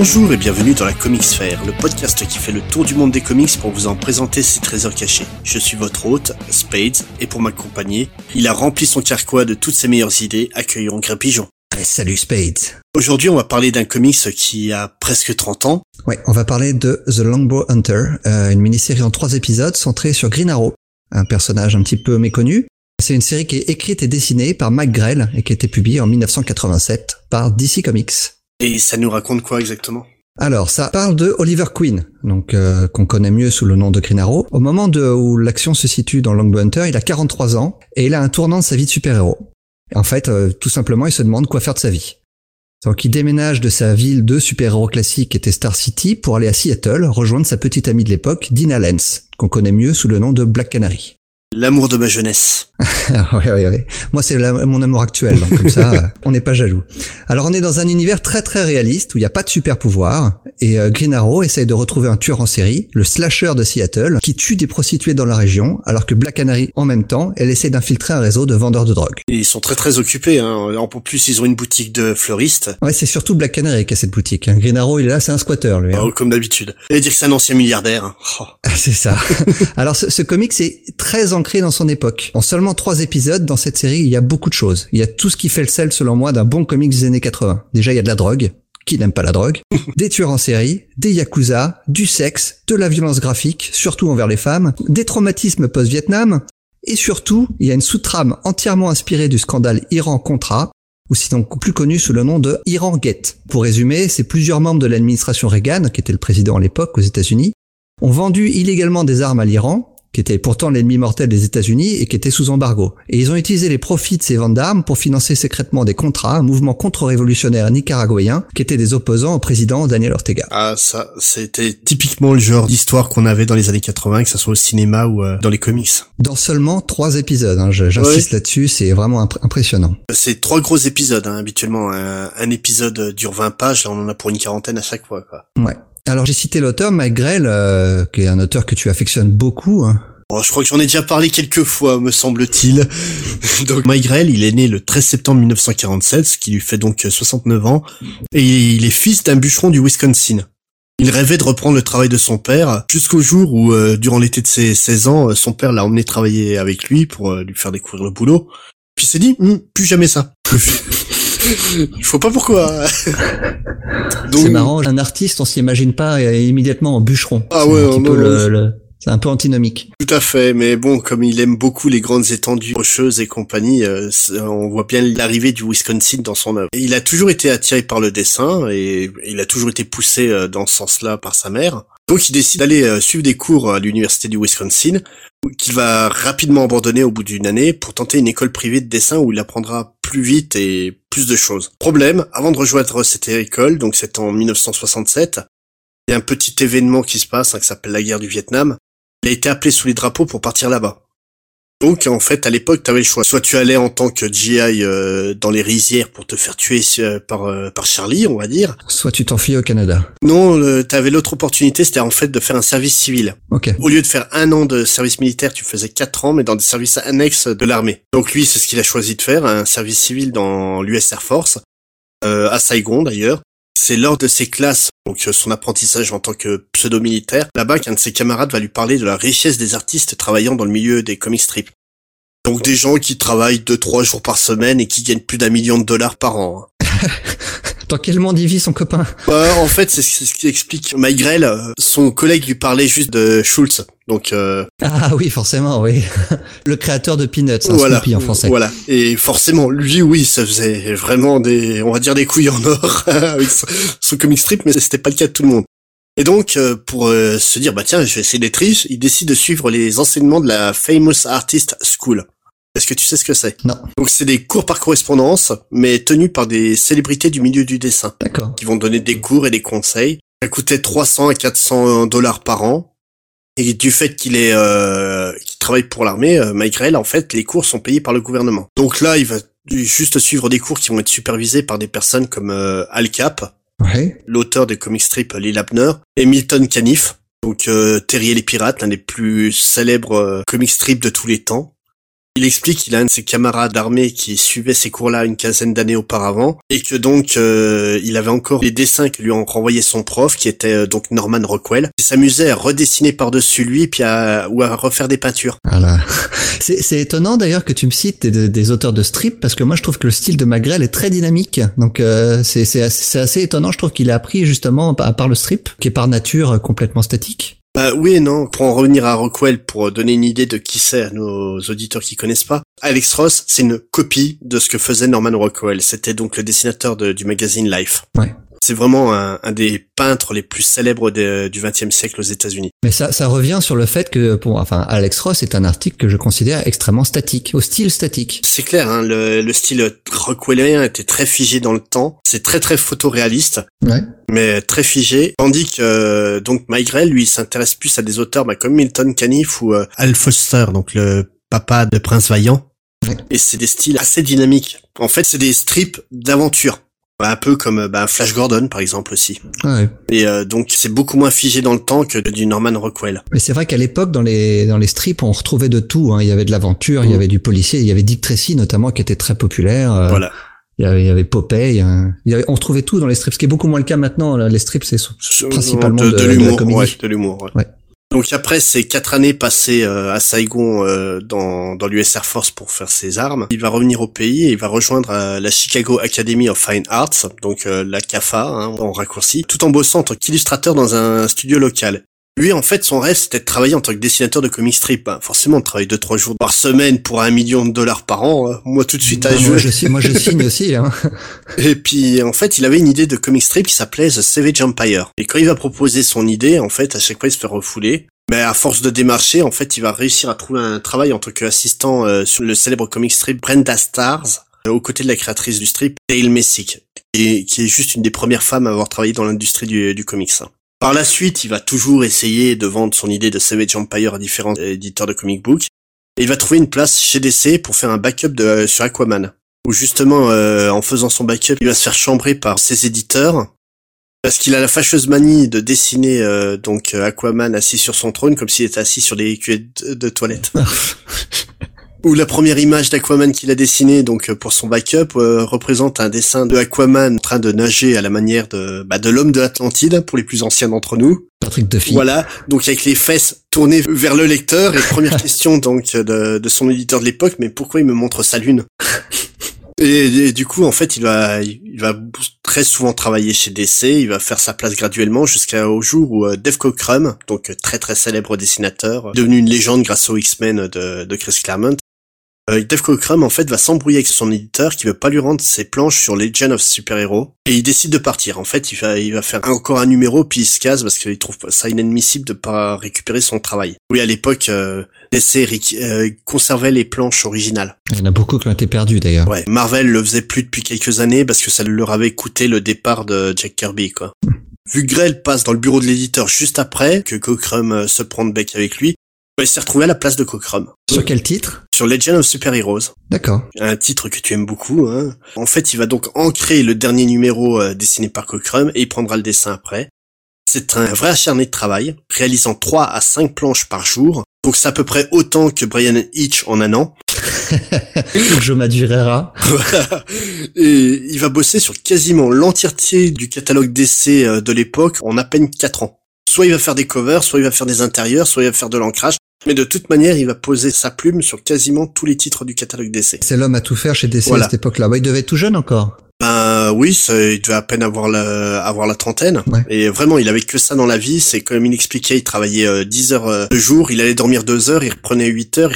Bonjour et bienvenue dans la Comics Sphere, le podcast qui fait le tour du monde des comics pour vous en présenter ses trésors cachés. Je suis votre hôte, Spades, et pour m'accompagner, il a rempli son carquois de toutes ses meilleures idées, accueillons Pigeon. salut Spades. Aujourd'hui, on va parler d'un comics qui a presque 30 ans. Ouais, on va parler de The Longbow Hunter, euh, une mini-série en trois épisodes centrée sur Green Arrow, un personnage un petit peu méconnu. C'est une série qui est écrite et dessinée par Mike Grell et qui a été publiée en 1987 par DC Comics. Et ça nous raconte quoi exactement? Alors, ça parle de Oliver Queen, donc euh, qu'on connaît mieux sous le nom de Green Arrow. Au moment de, où l'action se situe dans Longbow Hunter, il a 43 ans et il a un tournant de sa vie de super-héros. En fait, euh, tout simplement, il se demande quoi faire de sa vie. Donc, il déménage de sa ville de super-héros classique qui était Star City pour aller à Seattle rejoindre sa petite amie de l'époque, Dina Lenz, qu'on connaît mieux sous le nom de Black Canary. L'amour de ma jeunesse. oui, oui, oui. Moi, c'est mon amour actuel, donc comme ça, on n'est pas jaloux. Alors, on est dans un univers très très réaliste où il n'y a pas de super pouvoir et euh, Green Arrow essaye de retrouver un tueur en série, le slasher de Seattle, qui tue des prostituées dans la région, alors que Black Canary, en même temps, elle essaie d'infiltrer un réseau de vendeurs de drogue. ils sont très très occupés. Hein. En plus, ils ont une boutique de fleuristes. Ouais, c'est surtout Black Canary qui a cette boutique. Hein. Green Arrow, il est là, c'est un squatter, lui. Hein. Oh, comme d'habitude. Et dire que c'est un ancien milliardaire. Hein. Oh. c'est ça. alors, ce, ce comic, c'est très ancré dans son époque. En seulement trois épisodes, dans cette série, il y a beaucoup de choses. Il y a tout ce qui fait le sel, selon moi, d'un bon comics des années 80. Déjà, il y a de la drogue. Qui n'aime pas la drogue Des tueurs en série, des yakuza, du sexe, de la violence graphique, surtout envers les femmes, des traumatismes post-Vietnam, et surtout, il y a une sous-trame entièrement inspirée du scandale Iran-Contra, ou sinon plus connu sous le nom de Iran Gate. Pour résumer, c'est plusieurs membres de l'administration Reagan, qui était le président à l'époque aux États-Unis, ont vendu illégalement des armes à l'Iran, qui était pourtant l'ennemi mortel des États-Unis et qui était sous embargo. Et ils ont utilisé les profits de ces ventes d'armes pour financer secrètement des contrats, un mouvement contre-révolutionnaire nicaraguayen qui était des opposants au président Daniel Ortega. Ah, ça, c'était typiquement le genre d'histoire qu'on avait dans les années 80, que ce soit au cinéma ou euh, dans les comics. Dans seulement trois épisodes, hein, j'insiste là-dessus, c'est vraiment impressionnant. C'est trois gros épisodes, hein, habituellement. Un, un, épisode dure 20 pages, là on en a pour une quarantaine à chaque fois. Quoi. Ouais. Alors j'ai cité l'auteur Mike Grell, euh, qui est un auteur que tu affectionnes beaucoup. Hein. Oh, je crois que j'en ai déjà parlé quelques fois, me semble-t-il. donc Mike Grell, il est né le 13 septembre 1947, ce qui lui fait donc 69 ans, et il est fils d'un bûcheron du Wisconsin. Il rêvait de reprendre le travail de son père jusqu'au jour où, euh, durant l'été de ses 16 ans, son père l'a emmené travailler avec lui pour lui faire découvrir le boulot. Puis il s'est dit, hm, plus jamais ça. Je vois pas pourquoi. C'est marrant, un artiste, on s'imagine pas immédiatement en bûcheron. Ah ouais, C'est un peu antinomique. Tout à fait, mais bon, comme il aime beaucoup les grandes étendues rocheuses et compagnie, euh, on voit bien l'arrivée du Wisconsin dans son œuvre. il a toujours été attiré par le dessin et il a toujours été poussé euh, dans ce sens-là par sa mère. Donc il décide d'aller euh, suivre des cours à l'université du Wisconsin, qu'il va rapidement abandonner au bout d'une année pour tenter une école privée de dessin où il apprendra plus vite et plus de choses. Problème, avant de rejoindre cette école, donc c'est en 1967, il y a un petit événement qui se passe hein, qui s'appelle la guerre du Vietnam. Il a été appelé sous les drapeaux pour partir là-bas. Donc en fait à l'époque tu avais le choix. Soit tu allais en tant que GI euh, dans les rizières pour te faire tuer euh, par euh, par Charlie, on va dire. Soit tu t'enfuis au Canada. Non, tu avais l'autre opportunité, c'était en fait de faire un service civil. Ok. Au lieu de faire un an de service militaire, tu faisais quatre ans, mais dans des services annexes de l'armée. Donc lui, c'est ce qu'il a choisi de faire, un service civil dans l'US Air Force, à Saigon d'ailleurs. C'est lors de ses classes, donc son apprentissage en tant que pseudo-militaire, là-bas qu'un de ses camarades va lui parler de la richesse des artistes travaillant dans le milieu des comic strips. Donc des gens qui travaillent deux trois jours par semaine et qui gagnent plus d'un million de dollars par an. Hein. Dans quel monde il vit son copain? Bah, En fait, c'est ce qui explique euh, son collègue lui parlait juste de Schultz. Donc euh... Ah oui, forcément, oui. Le créateur de Peanuts, un voilà, Snoopy en français. Voilà. Et forcément, lui, oui, ça faisait vraiment des, on va dire des couilles en or avec son, comic strip, mais c'était pas le cas de tout le monde. Et donc, euh, pour euh, se dire, bah tiens, je vais essayer d'être riche, il décide de suivre les enseignements de la Famous Artist School. Est-ce que tu sais ce que c'est? Non. Donc c'est des cours par correspondance, mais tenus par des célébrités du milieu du dessin. D'accord. Qui vont donner des cours et des conseils. Ça coûtait 300 à 400 dollars par an. Et du fait qu'il est euh, qu'il travaille pour l'armée, euh, en fait, les cours sont payés par le gouvernement. Donc là, il va juste suivre des cours qui vont être supervisés par des personnes comme euh, Al Cap, ouais. l'auteur des comic strips Lil Abner, et Milton Caniff, donc euh, Terry et les pirates, l'un des plus célèbres euh, comic strips de tous les temps. Il explique qu'il a un de ses camarades d'armée qui suivait ces cours-là une quinzaine d'années auparavant et que donc euh, il avait encore les dessins que lui ont renvoyé son prof qui était euh, donc Norman Rockwell. Il s'amusait à redessiner par-dessus lui puis à ou à refaire des peintures. C'est étonnant d'ailleurs que tu me cites des, auteurs de strip parce que moi je trouve que le style de Magrel est très dynamique. Donc euh, c'est assez, assez étonnant. Je trouve qu'il a appris justement à part le strip qui est par nature complètement statique. Bah oui et non. Pour en revenir à Rockwell, pour donner une idée de qui c'est à nos auditeurs qui connaissent pas, Alex Ross, c'est une copie de ce que faisait Norman Rockwell. C'était donc le dessinateur du magazine Life. Ouais. C'est vraiment un, des peintres les plus célèbres du XXe siècle aux États-Unis. Mais ça, ça revient sur le fait que, pour, enfin, Alex Ross est un article que je considère extrêmement statique, au style statique. C'est clair, hein, le, le style Rockwellien était très figé dans le temps. C'est très très photoréaliste. Ouais. Mais très figé. Tandis que euh, donc Maigrel, lui, s'intéresse plus à des auteurs bah, comme Milton Caniff ou euh, Al Foster, donc le papa de Prince Vaillant. Et c'est des styles assez dynamiques. En fait, c'est des strips d'aventure. Un peu comme bah, Flash Gordon par exemple aussi. Ouais. Et euh, donc c'est beaucoup moins figé dans le temps que du Norman Rockwell. Mais c'est vrai qu'à l'époque dans les dans les strips on retrouvait de tout. Hein. Il y avait de l'aventure, il y mm. avait du policier, il y avait Dick Tracy notamment qui était très populaire. Euh, voilà. Il y avait, il y avait Popeye. Hein. Il y avait, on retrouvait tout dans les strips, ce qui est beaucoup moins le cas maintenant. Les strips c'est principalement de, de, l'humour. Ouais, de l'humour. ouais. Donc après ces quatre années passées euh, à Saigon euh, dans, dans l'US Air Force pour faire ses armes, il va revenir au pays et il va rejoindre euh, la Chicago Academy of Fine Arts, donc la CAFA hein, en raccourci, tout en bossant en tant qu'illustrateur dans un studio local. Lui, en fait, son rêve, c'était de travailler en tant que dessinateur de comic strip. Bah, forcément, on travaille deux, trois jours par semaine pour un million de dollars par an. Hein. Moi, tout de suite à jouer. Moi, je, signe, moi, je signe aussi. Hein. Et puis, en fait, il avait une idée de comic strip qui s'appelait The Savage Empire. Et quand il va proposer son idée, en fait, à chaque fois, il se fait refouler. Mais à force de démarcher, en fait, il va réussir à trouver un travail en tant qu'assistant euh, sur le célèbre comic strip Brenda Stars, euh, aux côtés de la créatrice du strip, Dale Messick, et, qui est juste une des premières femmes à avoir travaillé dans l'industrie du, du comics. Par la suite, il va toujours essayer de vendre son idée de Savage Empire à différents éditeurs de comic book, et il va trouver une place chez DC pour faire un backup de, euh, sur Aquaman, où justement, en faisant son backup, il va se faire chambrer par ses éditeurs, parce qu'il a la fâcheuse manie de dessiner euh, donc euh, Aquaman assis sur son trône comme s'il était assis sur des cuvettes de, toilettes. Ou la première image d'Aquaman qu'il a dessinée donc euh, pour son backup représente un dessin de Aquaman en train de nager à la manière de bah, de l'homme de l'Atlantide pour les plus anciens d'entre nous. Patrick Duffy. Voilà, donc avec les fesses tournées vers le lecteur et première question donc de, de son éditeur de l'époque, mais pourquoi il me montre sa lune? Et, du coup, en fait, il va, il va très souvent travailler chez DC. Il va faire sa place graduellement jusqu'au jour où euh, Dave Cockrum, donc très très célèbre dessinateur, devenu une légende grâce aux X-Men de, de Chris Claremont, euh, Dave Cockrum en fait va s'embrouiller avec son éditeur qui veut pas lui rendre ses planches sur Legend of Super Hero et il décide de partir. En fait, il va il va faire encore un numéro puis il se casse parce qu'il trouve ça inadmissible de pas récupérer son travail. Oui, à l'époque euh, DC euh, conservait les planches originales. Il y en a beaucoup qui ont été perdues d'ailleurs. Ouais, Marvel le faisait plus depuis quelques années parce que ça leur avait coûté le départ de Jack Kirby quoi. Vu que Grell passe dans le bureau de l'éditeur juste après, que Cockrum euh, se prend de bec avec lui, il s'est retrouvé à la place de Cockrum. Sur quel titre? Sur Legend of Super Heroes. D'accord. Un titre que tu aimes beaucoup. Hein. En fait, il va donc ancrer le dernier numéro euh, dessiné par Cockrum et il prendra le dessin après. C'est un vrai acharné de travail, réalisant 3 à 5 planches par jour. Donc c'est à peu près autant que Brian Hitch en un an. Je et il va bosser sur quasiment l'entièreté du catalogue d'essais euh, de l'époque en à peine 4 ans. Soit il va faire des covers, soit il va faire des intérieurs, soit il va faire de l'ancrage. Mais de toute manière, il va poser sa plume sur quasiment tous les titres du catalogue DC. C'est l'homme à tout faire chez DC à cette époque-là. il devait être tout jeune encore. Ben oui, il devait à peine avoir la, avoir la trentaine. Et vraiment, il avait que ça dans la vie. C'est comme il expliquait, il travaillait euh, 10 heures euh, de jour, il allait dormir 2 heures, il reprenait 8 heures,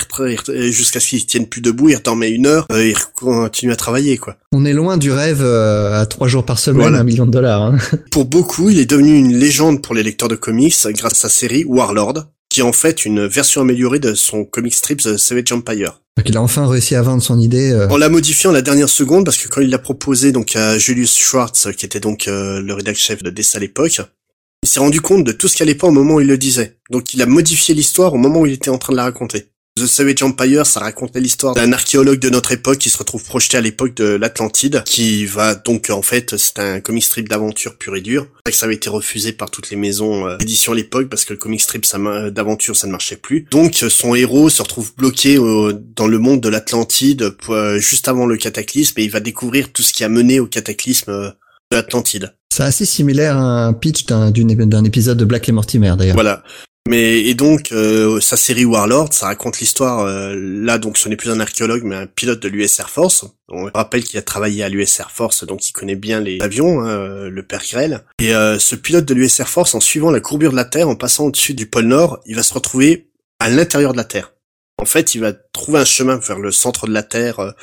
jusqu'à ce qu'il tienne plus debout, il dormait une heure, euh, il continuait à travailler quoi. On est loin du rêve euh, à 3 jours par semaine, un million de dollars. Hein. Pour beaucoup, il est devenu une légende pour les lecteurs de comics grâce à sa série Warlord, qui est en fait une version améliorée de son comic strip The Savage Empire. Donc il a enfin réussi à vendre son idée. Euh. En la modifiant à la dernière seconde, parce que quand il l'a proposé donc à Julius Schwartz, qui était donc euh, le rédacteur chef de DC à l'époque, il s'est rendu compte de tout ce qui allait pas au moment où il le disait. Donc il a modifié l'histoire au moment où il était en train de la raconter. The Savage Empire, ça racontait l'histoire d'un archéologue de notre époque qui se retrouve projeté à l'époque de l'Atlantide, qui va donc en fait, c'est un comic strip d'aventure pur et dur. C'est que ça avait été refusé par toutes les maisons euh, d'édition à l'époque parce que le comic strip d'aventure ça ne marchait plus. Donc son héros se retrouve bloqué dans le monde de l'Atlantide euh, juste avant le cataclysme et il va découvrir tout ce qui a mené au cataclysme euh, de l'Atlantide. C'est assez similaire à un pitch d'un épisode de Black et Mortimer d'ailleurs. Voilà. Mais et donc euh, sa série Warlord, ça raconte l'histoire. Euh, là, donc ce n'est plus un archéologue, mais un pilote de l'US Air Force. On rappelle qu'il a travaillé à l'US Air Force, donc il connaît bien les avions, hein, euh, le père Grell. Et ce pilote de l'US Air Force, en suivant la courbure de la Terre, en passant au-dessus du pôle Nord, il va se retrouver à l'intérieur de la Terre. En fait, il va trouver un chemin vers le centre de la Terre,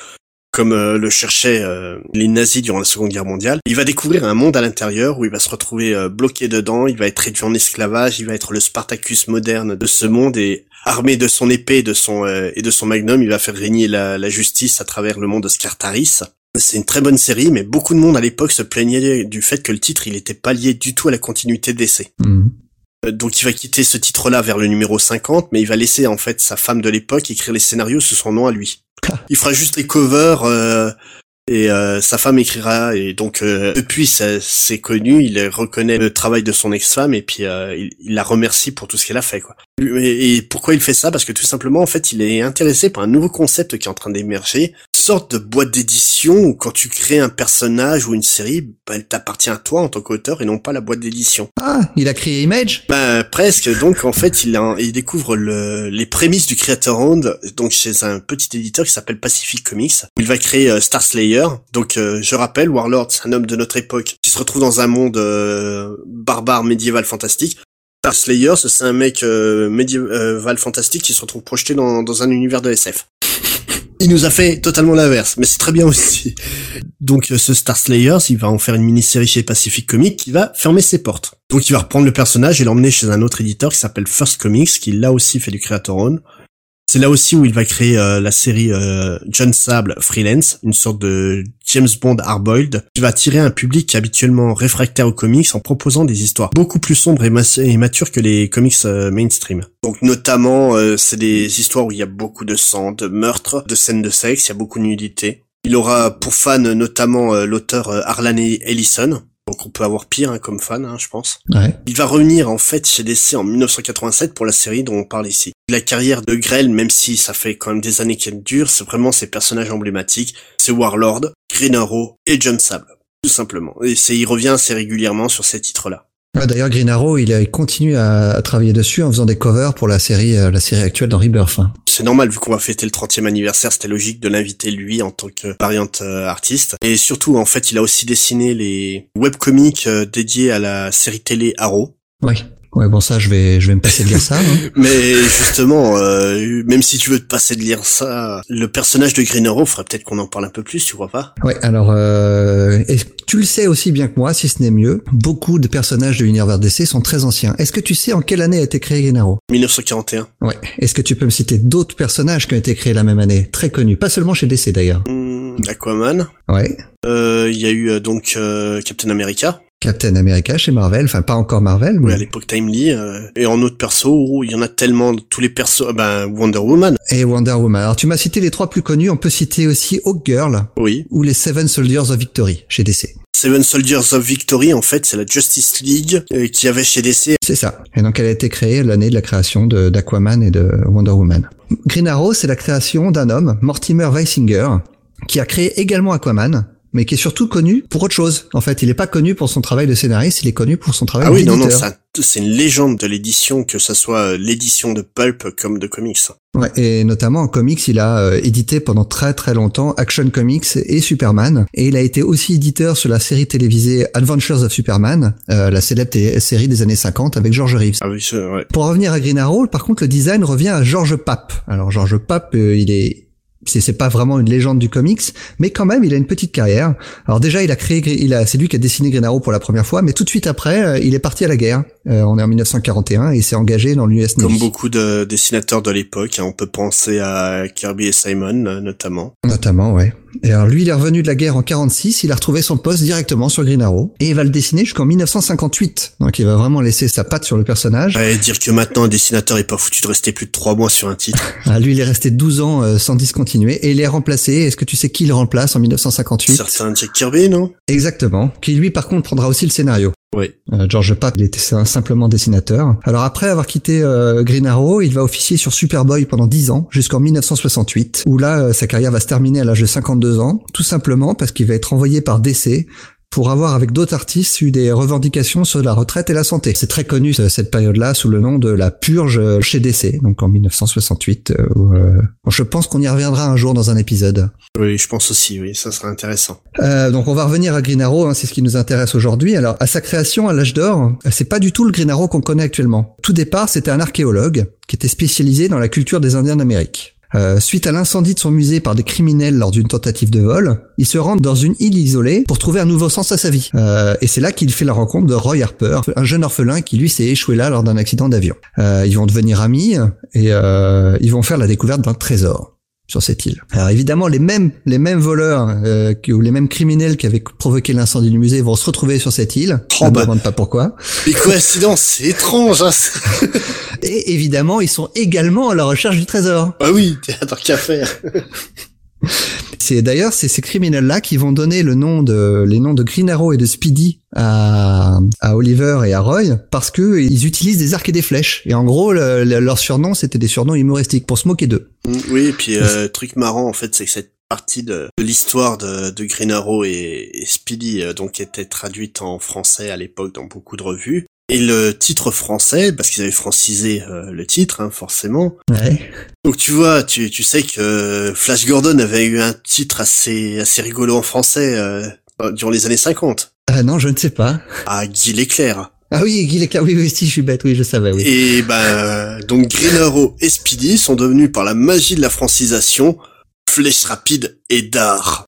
comme euh, le cherchaient euh, les nazis durant la Seconde Guerre mondiale. Il va découvrir un monde à l'intérieur où il va se retrouver euh, bloqué dedans, il va être réduit en esclavage, il va être le Spartacus moderne de ce monde et armé de son épée et de son, et de son magnum, il va faire régner la, justice à travers le monde de Scartaris. C'est une très bonne série, mais beaucoup de monde à l'époque se plaignait du fait que le titre, il était pas lié du tout à la continuité d'essai. Mmh. Donc il va quitter ce titre-là vers le numéro 50, mais il va laisser en fait sa femme de l'époque écrire les scénarios sous son nom à lui. Il fera juste les covers euh, et euh, sa femme écrira et donc euh, depuis c'est connu, il reconnaît le travail de son ex-femme et puis il, la remercie pour tout ce qu'elle a fait quoi. Et, pourquoi il fait ça? Parce que tout simplement en fait il est intéressé par un nouveau concept qui est en train d'émerger, sorte de boîte d'édition où quand tu crées un personnage ou une série, bah, elle t'appartient à toi en tant qu'auteur et non pas la boîte d'édition. Ah, il a créé Image? Bah presque. Donc en fait il, il découvre le, les prémices du Creator Round donc chez un petit éditeur qui s'appelle Pacific Comics. Il va créer Star Slayer donc euh, je rappelle, Warlord, c'est un homme de notre époque qui se retrouve dans un monde euh, barbare médiéval fantastique. Star Slayer, c'est un mec euh, médiéval fantastique qui se retrouve projeté dans, dans un univers de SF. Il nous a fait totalement l'inverse, mais c'est très bien aussi. Donc ce Star Slayer, il va en faire une mini-série chez Pacific Comics qui va fermer ses portes. Donc il va reprendre le personnage et l'emmener chez un autre éditeur qui s'appelle First Comics, qui là aussi fait du Creator Own. C'est là aussi où il va créer euh, la série euh, John Sable Freelance, une sorte de James Bond hardboiled, qui va attirer un public habituellement réfractaire aux comics en proposant des histoires beaucoup plus sombres et, matures que les comics euh, mainstream. Donc notamment, c'est des histoires où il y a beaucoup de sang, de meurtres, de scènes de sexe, il y a beaucoup de nudité. Il aura pour fan notamment l'auteur Arlan Ellison, donc on peut avoir pire hein, comme fan, hein, je pense. Il va revenir en fait chez DC en 1987 pour la série dont on parle ici. La carrière de Grell, même si ça fait quand même des années qu'elle dure, c'est vraiment ses personnages emblématiques. C'est Warlord, Green Arrow et John Sable, tout simplement. Et c'est il revient assez régulièrement sur ces titres-là. D'ailleurs, Green Arrow, il, continue à, travailler dessus en faisant des covers pour la série, euh, la série actuelle dans Rebirth. Hein. C'est normal, vu qu'on va fêter le 30e anniversaire, c'était logique de l'inviter lui en tant que variante euh, artiste. Et surtout, en fait, il a aussi dessiné les webcomics euh, dédiés à la série télé Arrow. Oui. Ouais, bon ça, je vais, je vais me passer de lire ça. Hein. Mais justement, euh, même si tu veux te passer de lire ça, le personnage de Green Arrow ferait peut-être qu'on en parle un peu plus, tu vois pas? Ouais, alors, euh, tu le sais aussi bien que moi, si ce n'est mieux, beaucoup de personnages de l'univers DC sont très anciens. Est-ce que tu sais en quelle année a été créé Green Arrow? 1941. Ouais. Est-ce que tu peux me citer d'autres personnages qui ont été créés la même année, très connus, pas seulement chez DC d'ailleurs hmm, Aquaman. Ouais. Euh, il y a eu donc Captain America. Captain America chez Marvel, enfin pas encore Marvel. Mais... Oui, à l'époque Timely. Euh, et en autres persos, il y en a tellement, tous les persos, euh, ben Wonder Woman. Et Wonder Woman. Alors tu m'as cité les trois plus connus, on peut citer aussi Hawk Girl. Oui. Ou les Seven Soldiers of Victory chez DC. Seven Soldiers of Victory, en fait, c'est la Justice League euh, qui avait chez DC. C'est ça. Et donc elle a été créée l'année de la création d'Aquaman et de Wonder Woman. Green Arrow, c'est la création d'un homme, Mortimer Weisinger, qui a créé également Aquaman, mais qui est surtout connu pour autre chose. En fait, il n'est pas connu pour son travail de scénariste, il est connu pour son travail ah oui, non, non, c'est une légende de l'édition, que ce soit euh, l'édition de pulp comme de comics. Ouais, et notamment en comics, il a euh, édité pendant très très longtemps Action Comics et Superman, et il a été aussi éditeur sur la série télévisée Adventures of Superman, euh, la célèbre série des années 50 avec George Reeves. Ah oui, ouais. Pour revenir à Green Arrow, par contre, le design revient à George Papp. Alors George Papp, il est c'est pas vraiment une légende du comics, mais quand même, il a une petite carrière. Alors déjà, il a créé, il a, c'est lui qui a dessiné Green pour la première fois, mais tout de suite après, euh, il est parti à la guerre. Euh, on est en 1941 et il s'est engagé dans l'US Navy. Comme beaucoup de dessinateurs de l'époque, hein, on peut penser à Kirby et Simon euh, notamment. Notamment, ouais. Et alors lui, il est revenu de la guerre en 46, il a retrouvé son poste directement sur Green Arrow et il va le dessiner jusqu'en 1958. Donc il va vraiment laisser sa patte sur le personnage. Ouais, dire que maintenant un dessinateur est pas foutu de rester plus de trois mois sur un titre. ah, lui, il est resté 12 ans euh, sans discontinuer et il est remplacé. Est-ce que tu sais qui le remplace en 1958 Certain Jack Kirby, non? Exactement. Qui lui, par contre, prendra aussi le scénario. Oui. Euh, George Papp, il était simplement dessinateur. Alors après avoir quitté euh, Green Arrow, il va officier sur Superboy pendant 10 ans, jusqu'en 1968, où là, euh, sa carrière va se terminer à l'âge de 52 ans, tout simplement parce qu'il va être envoyé par DC pour avoir avec d'autres artistes eu des revendications sur la retraite et la santé. C'est très connu cette période-là sous le nom de la purge chez DC, donc en 1968. Euh, euh, je pense qu'on y reviendra un jour dans un épisode. Oui, je pense aussi, oui, ça sera intéressant. Euh, donc on va revenir à Green Arrow, hein, c'est ce qui nous intéresse aujourd'hui. Alors à sa création à l'âge d'or, c'est pas du tout le Green Arrow qu'on connaît actuellement. Tout départ, c'était un archéologue qui était spécialisé dans la culture des Indiens d'Amérique. Euh, suite à l'incendie de son musée par des criminels lors d'une tentative de vol, il se rend dans une île isolée pour trouver un nouveau sens à sa vie. Euh, et c'est là qu'il fait la rencontre de Roy Harper, un jeune orphelin qui lui s'est échoué là lors d'un accident d'avion. Euh, ils vont devenir amis et ils vont faire la découverte d'un trésor sur cette île. Alors évidemment, les mêmes les mêmes voleurs euh, ou les mêmes criminels qui avaient provoqué l'incendie du musée vont se retrouver sur cette île. Oh, ne bah, demande pas pourquoi. Les coïncidences, c'est étrange. Hein Et évidemment, ils sont également à la recherche du trésor. Ah oui, tant qu'à faire. C'est d'ailleurs c'est ces criminels-là qui vont donner le nom de les noms de Green Arrow et de Speedy à, à Oliver et à Roy parce que ils utilisent des arcs et des flèches et en gros le, leur surnom c'était des surnoms humoristiques pour se moquer d'eux. Mm, oui, et puis euh, truc marrant en fait c'est que cette partie de, l'histoire de, de, Green Arrow et, et Speedy euh, donc était traduite en français à l'époque dans beaucoup de revues et le titre français, parce qu'ils avaient francisé euh, le titre, hein, forcément. Ouais. Donc tu vois, tu, tu sais que Flash Gordon avait eu un titre assez assez rigolo en français euh, durant les années 50. Ah non, je ne sais pas. Ah, Guy Leclerc. Ah oui, Guy Leclerc, oui, oui, si, je suis bête, oui, je savais, oui. Et ben, donc Green Arrow et Speedy sont devenus par la magie de la francisation Flèche Rapide et Dard.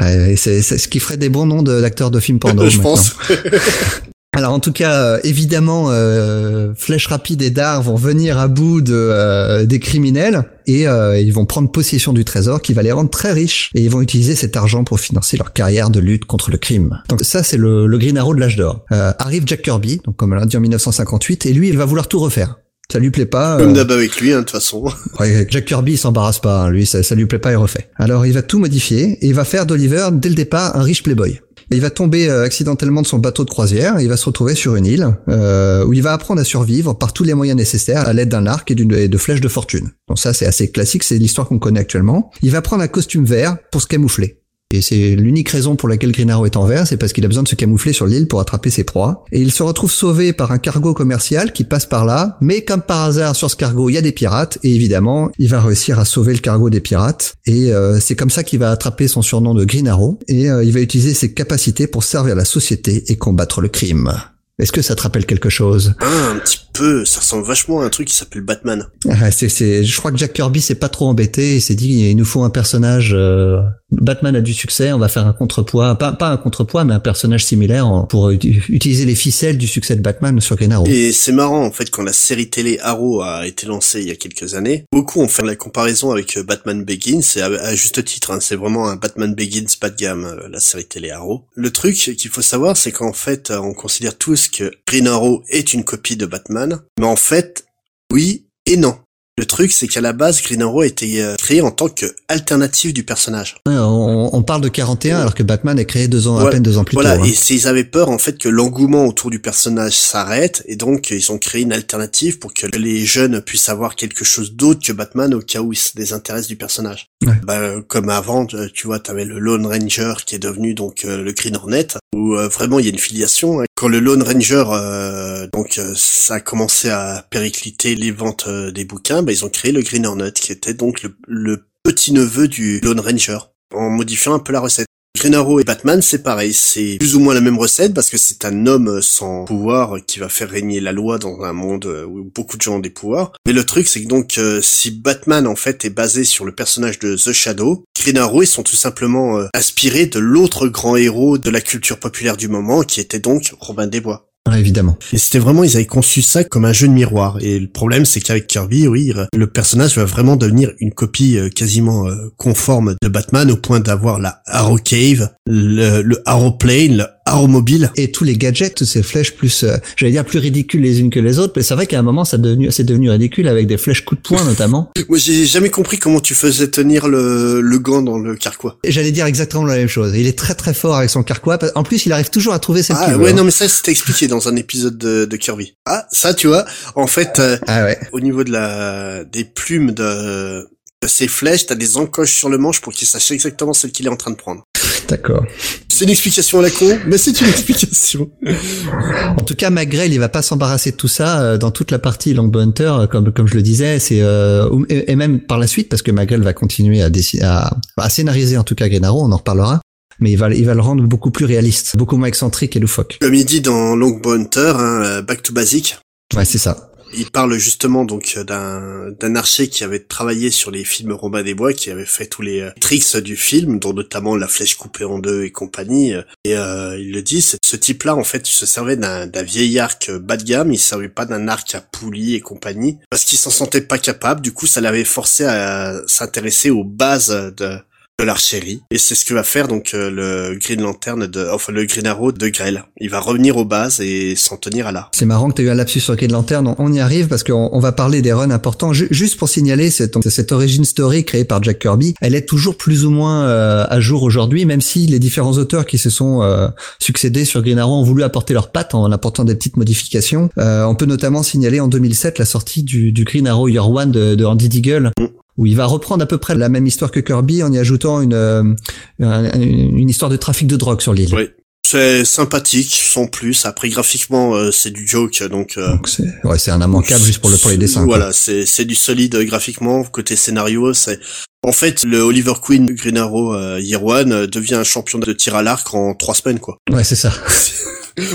C'est ce qui ferait des bons noms d'acteurs de, films porno. Je pense. Alors en tout cas, euh, évidemment, euh, Flèche Rapide et Dar vont venir à bout de, euh, des criminels et euh, ils vont prendre possession du trésor qui va les rendre très riches et ils vont utiliser cet argent pour financer leur carrière de lutte contre le crime. Donc ça c'est le, le Green Arrow de l'âge d'or. arrive Jack Kirby, donc comme on l'a dit en 1958, et lui il va vouloir tout refaire ça lui plaît pas. Comme d'hab avec lui, hein, de toute façon. Jack Kirby, il s'embarrasse pas. Hein, lui, ça, ça lui plaît pas, il refait. Alors, il va tout modifier et il va faire d'Oliver, dès le départ, un riche playboy. il va tomber euh, accidentellement de son bateau de croisière et il va se retrouver sur une île euh, où il va apprendre à survivre par tous les moyens nécessaires à l'aide d'un arc et, et de flèches de fortune. Donc ça, c'est assez classique, c'est l'histoire qu'on connaît actuellement. Il va prendre un costume vert pour se camoufler. Et c'est l'unique raison pour laquelle Green Arrow est en vert, c'est parce qu'il a besoin de se camoufler sur l'île pour attraper ses proies. Et il se retrouve sauvé par un cargo commercial qui passe par là, mais comme par hasard sur ce cargo il y a des pirates, et évidemment il va réussir à sauver le cargo des pirates. Et euh, c'est comme ça qu'il va attraper son surnom de Green Arrow, et euh, il va utiliser ses capacités pour servir la société et combattre le crime. Est-ce que ça te rappelle quelque chose? Ah, Un petit peu, ça ressemble vachement à un truc qui s'appelle Batman. Ah, c'est, c'est, je crois que Jack Kirby s'est pas trop embêté, il s'est dit il nous faut un personnage euh, Batman a du succès, on va faire un contrepoids, pas, un contrepoids, mais un personnage similaire pour utiliser les ficelles du succès de Batman sur Green Arrow. Et c'est marrant, en fait, quand la série télé Arrow a été lancée il y a quelques années, beaucoup ont fait la comparaison avec euh, Batman Begins, et à, juste titre, hein, c'est vraiment un Batman Begins pas de gamme, euh, la série télé Arrow. Le truc qu'il faut savoir, c'est qu'en fait, on considère tous que Green Arrow est une copie de Batman, mais en fait, oui et non. Le truc, c'est qu'à la base, Green Arrow a été euh, créé en tant que alternative du personnage. on, parle de 41 alors que Batman est créé deux ans à peine deux ans plus tôt. Voilà, et ils avaient peur en fait que l'engouement autour du personnage s'arrête et donc ils ont créé une alternative pour que les jeunes puissent avoir quelque chose d'autre que Batman au cas où ils se désintéressent du personnage. Bah, comme avant, tu vois, t'avais le Lone Ranger qui est devenu donc euh, le Green Hornet où euh, vraiment il y a une filiation. Hein. Quand le Lone Ranger donc ça a commencé à péricliter les ventes des bouquins, bah, ils ont créé le Green Hornet, qui était donc le, petit neveu du Lone Ranger, en modifiant un peu la recette. Green Arrow et Batman, c'est pareil, c'est plus ou moins la même recette parce que c'est un homme sans pouvoir qui va faire régner la loi dans un monde où beaucoup de gens ont des pouvoirs. Mais le truc, c'est que donc euh, si Batman en fait est basé sur le personnage de The Shadow, Green Arrow ils sont tout simplement euh, inspirés de l'autre grand héros de la culture populaire du moment, qui était donc Robin des Bois. Évidemment. Et c'était vraiment, ils avaient conçu ça comme un jeu de miroir. Et le problème, c'est qu'avec Kirby, oui, le personnage va vraiment devenir une copie euh, quasiment euh, conforme de Batman au point d'avoir la Arrow Cave, le, le Arrow Plane, le Mobile. Et tous les gadgets, toutes ces flèches plus, euh, j'allais dire plus ridicules les unes que les autres, mais c'est vrai qu'à un moment, ça devenu, c'est devenu ridicule avec des flèches coup de poing notamment. Moi, j'ai jamais compris comment tu faisais tenir le, le gant dans le carquois. J'allais dire exactement la même chose. Il est très très fort avec son carquois. En plus, il arrive toujours à trouver ses ah, ouais, non, mais ça, c'était expliqué dans un épisode de, de, Kirby. Ah, ça, tu vois, en fait, euh, ah ouais. au niveau de la, des plumes de, de ces flèches, t'as des encoches sur le manche pour qu'il sache exactement celle qu'il est en train de prendre. D'accord. C'est une explication à la con, mais c'est une explication. en tout cas, McGrail, il va pas s'embarrasser de tout ça euh, dans toute la partie Longbow Hunter, euh, comme comme je le disais, c'est euh, et même par la suite parce que McGrail va continuer à, à, à scénariser en tout cas Green on en reparlera mais il va, il va le rendre beaucoup plus réaliste, beaucoup moins excentrique et loufoque. Comme il dit dans Longbow Hunter, hein, Back to Basic. Ouais, c'est ça. Il parle justement donc d'un d'un archer qui avait travaillé sur les films Robin des Bois, qui avait fait tous les euh, tricks du film, dont notamment la flèche coupée en deux et compagnie. Et euh, il le dit, ce type-là en fait, il se servait d'un vieil arc bas de gamme, il servait pas d'un arc à poulie et compagnie, parce qu'il s'en sentait pas capable. Du coup, ça l'avait forcé à s'intéresser aux bases de de l'archerie. Et c'est ce que va faire donc euh, le Green Lantern de, enfin le Green Arrow de Grell. Il va revenir aux bases et s'en tenir à là. C'est marrant que tu aies eu un lapsus sur Green Lantern. On, y arrive parce qu'on on va parler des runs importants. juste pour signaler cette, cette origin story créée par Jack Kirby, elle est toujours plus ou moins euh, à jour aujourd'hui, même si les différents auteurs qui se sont euh, succédés sur Green Arrow ont voulu apporter leurs pattes en apportant des petites modifications. on peut notamment signaler en 2007 la sortie du, du Green Arrow Year One de, de Andy Deagle. Mm où il va reprendre à peu près la même histoire que Kirby en y ajoutant une, euh, une, histoire de trafic de drogue sur l'île. Oui. C'est sympathique, sans plus. Après, graphiquement, euh, c'est du joke, donc. Euh, donc c'est, ouais, c'est un immanquable juste pour le pour les dessins. Voilà, c'est c'est du solide graphiquement. Côté scénario, c'est en fait le Oliver Queen Green Arrow Year One devient un champion de tir à l'arc en trois semaines, quoi. Ouais, c'est ça.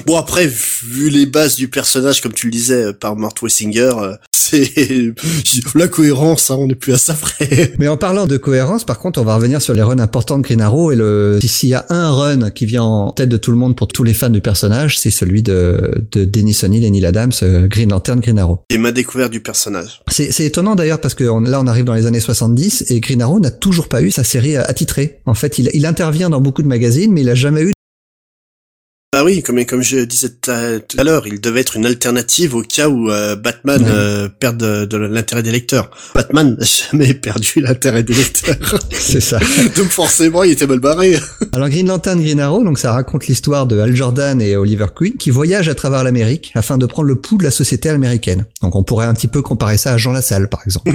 Bon après, vu les bases du personnage, comme tu le disais, par Mort Wessinger, euh, c'est la cohérence, hein, on n'est plus à ça près. Mais en parlant de cohérence, par contre, on va revenir sur les runs importants de Green Arrow et le s'il y a un run qui vient en tête de tout le monde pour tous les fans du personnage, c'est celui de, de Dennis O'Neill et Neil Adams, euh, Green Lantern, Green Arrow. Et ma découverte du personnage. C'est étonnant d'ailleurs parce que là on arrive dans les années 70 et Green Arrow n'a toujours pas eu sa série attitrée. En fait, il, il intervient dans beaucoup de magazines, mais il a jamais eu bah oui, comme, comme je disais tout à l'heure, il devait être une alternative au cas où euh, Batman euh, perd de, l'intérêt des lecteurs. Batman n'a jamais perdu l'intérêt des lecteurs. C'est ça. donc forcément, il était mal barré. Alors Green Lantern, Green Arrow, donc ça raconte l'histoire de Al Jordan et Oliver Queen qui voyagent à travers l'Amérique afin de prendre le pouls de la société américaine. Donc on pourrait un petit peu comparer ça à Jean Lassalle, par exemple.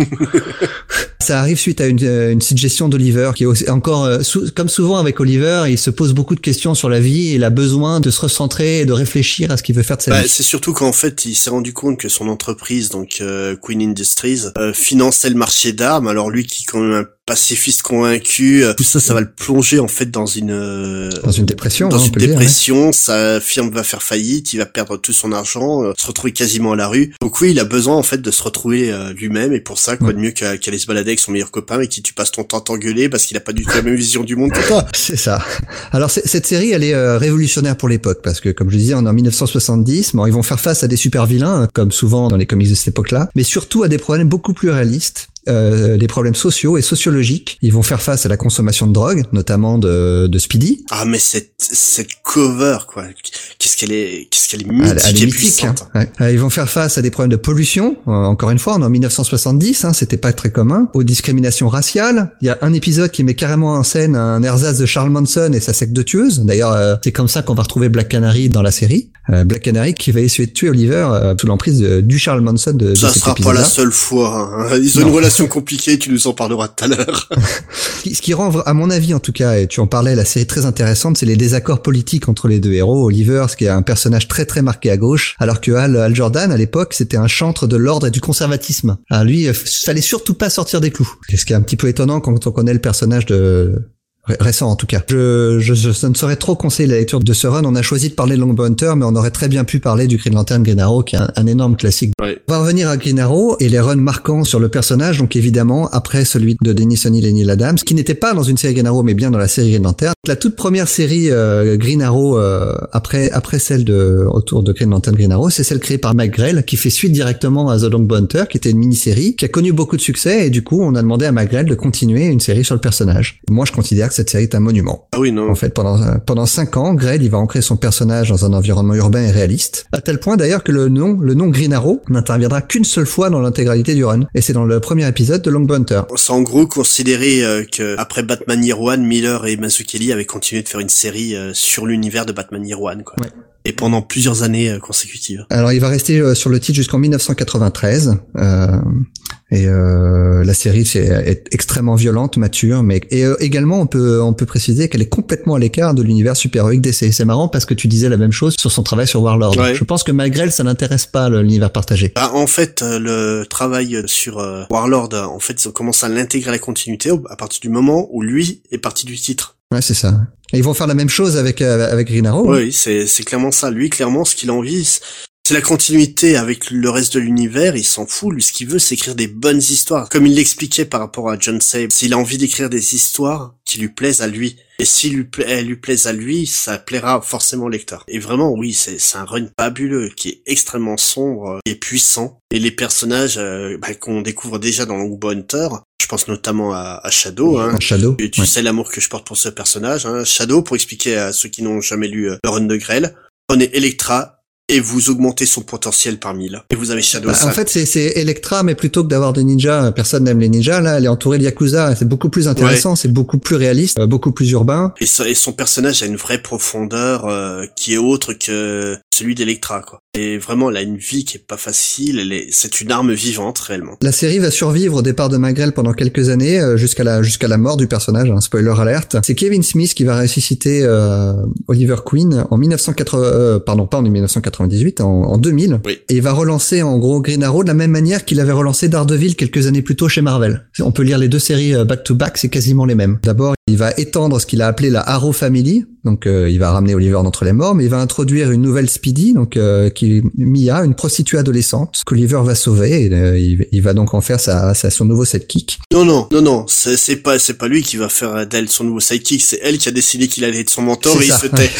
ça arrive suite à une, une suggestion d'Oliver qui est encore, comme souvent avec Oliver, il se pose beaucoup de questions sur la vie et il a besoin de se recentrer et de réfléchir à ce qu'il veut faire de sa bah, vie. C'est surtout qu'en fait, il s'est rendu compte que son entreprise, donc euh, Queen Industries, euh, finançait le marché d'armes. Alors lui, qui quand même un pacifiste convaincu, euh, tout ça, ça va le plonger en fait dans une dans une dépression. Dans hein, une dépression, sa firme va faire faillite, il va perdre tout son argent, se retrouver quasiment à la rue. Donc oui, il a besoin en fait de se retrouver lui-même et pour ça, quoi de mieux qu'aller se balader avec son meilleur copain avec qui tu passes ton temps t'engueuler parce qu'il a pas du tout la même vision du monde que toi. C'est ça. Alors cette série, elle est révolutionnaire pour l'époque parce que comme je disais, on est en 1970. Bon, ils vont faire face à des super vilains, comme souvent dans les comics de cette époque-là, mais surtout à des problèmes beaucoup plus réalistes euh, des problèmes sociaux et sociologiques. Ils vont faire face à la consommation de drogue, notamment de, de Speedy. Ah mais cette cette cover quoi, qu'est-ce qu'elle est qu'est-ce qu'elle est mythique, elle, est mythique hein. Euh, ils vont faire face à des problèmes de pollution. Euh, encore une fois, on est en 1970, hein, c'était pas très commun. Aux discriminations raciales. Il y a un épisode qui met carrément en scène un ersatz de Charles Manson et sa secte de tueuses. D'ailleurs, euh, c'est comme ça qu'on va retrouver Black Canary dans la série. Black Canary qui va essayer de tuer Oliver sous l'emprise du Charles Manson de, ça de sera pas la seule fois. Hein. Ils ont une relation compliquée. Tu nous en parleras tout à l'heure. ce qui rend, à mon avis en tout cas, et tu en parlais, la série très intéressante, c'est les désaccords politiques entre les deux héros. Oliver, ce qui est un personnage très très marqué à gauche, alors que Al, Al Jordan, à l'époque, c'était un chantre de l'ordre et du conservatisme. Alors lui, il fallait surtout pas sortir des clous. Ce qui est un petit peu étonnant quand on connaît le personnage de récent en tout cas. Je, je, je, ne saurais trop conseiller la lecture de ce run. On a choisi de parler de Longbow Hunter, mais on aurait très bien pu parler du Green Lantern Green Arrow, qui est un, énorme classique. On va revenir à Green Arrow et les runs marquants sur le personnage. Donc évidemment, après celui de Denis O'Neill et Neil Adams, qui n'était pas dans une série Green Arrow, mais bien dans la série Green Lantern. La toute première série euh, Green Arrow euh, après après celle de autour de Green Lantern Green Arrow, c'est celle créée par McGrell, qui fait suite directement à The Longbow Hunter, qui était une mini-série, qui a connu beaucoup de succès et du coup, on a demandé à McGrell de continuer une série sur le personnage. Moi, je considère que cette série est un monument. Ah oui, non. En fait, pendant pendant cinq ans, Grell, il va ancrer son personnage dans un environnement urbain et réaliste, à tel point d'ailleurs que le nom, le nom Green Arrow n'interviendra qu'une seule fois dans l'intégralité du run, et c'est dans le premier épisode de Long Hunter. C'est en gros considéré euh, que après Batman Year One, Miller et Mazzucchelli avaient continué de faire une série euh, sur l'univers de Batman Year One, quoi. Ouais et pendant plusieurs années euh, consécutives. Alors il va rester euh, sur le titre jusqu'en 1993 euh, et euh, la série est, extrêmement violente, mature, mais et également on peut on peut préciser qu'elle est complètement à l'écart de l'univers super-héroïque DC. C'est marrant parce que tu disais la même chose sur son travail sur Warlord. Je pense que malgré elle, ça n'intéresse pas l'univers partagé. Bah, en fait, le travail sur Warlord, en fait, ils ont commencé à l'intégrer à la continuité à partir du moment où lui est parti du titre. Ouais, c'est ça. Et ils vont faire la même chose avec euh, avec. Hein. Oui, c'est c'est clairement ça. Lui, clairement, ce qu'il a envie, c'est la continuité avec le reste de l'univers. Il s'en fout. Lui, ce qu'il veut, c'est écrire des bonnes histoires. Comme il l'expliquait par rapport à John Sable, s'il a envie d'écrire des histoires qui lui plaisent à lui. Et s'il lui elles lui plaisent à lui, ça plaira forcément au lecteur. Et vraiment, oui, c'est un run fabuleux qui est extrêmement sombre et puissant. Et les personnages euh, bah, qu'on découvre déjà dans Hunter, je pense notamment à, Shadow. Hein. Shadow. Et tu sais l'amour que je porte pour ce personnage. Hein. Shadow, pour expliquer à ceux qui n'ont jamais lu euh, le run de Grell, prenez Electra et vous augmentez son potentiel par mille. Et vous avez Shadow bah, En fait, c'est Electra, mais plutôt que d'avoir des ninjas, personne n'aime les ninjas. Là, elle est entourée de Yakuza. C'est beaucoup plus intéressant, c'est beaucoup plus réaliste, euh, beaucoup plus urbain. Et, son personnage a une vraie profondeur euh, qui est autre que celui d'Electra, quoi. Et vraiment, elle a une vie qui est pas facile. c'est une arme vivante réellement. La série va survivre au départ de Magrel pendant quelques années, euh, jusqu'à la jusqu'à la mort du personnage. Hein, spoiler alerte. C'est Kevin Smith qui va ressusciter Oliver Queen en 1980, pardon, pas en 1980 en, 2000. Et il va relancer en gros Green Arrow de la même manière qu'il avait relancé Daredevil quelques années plus tôt chez Marvel. On peut lire les deux séries euh, back to back, c'est quasiment les mêmes. D'abord, il va étendre ce qu'il a appelé la Arrow Family, donc euh, il va ramener Oliver d'entre les morts, mais il va introduire une nouvelle Speedy, donc euh, qui est Mia, une prostituée adolescente qu'Oliver va sauver. Et, euh, il, va donc en faire sa, sa son nouveau sidekick. Non non non non, c'est pas c'est pas lui qui va faire d'elle son nouveau sidekick, c'est elle qui a décidé qu'il allait être son mentor et il se tait.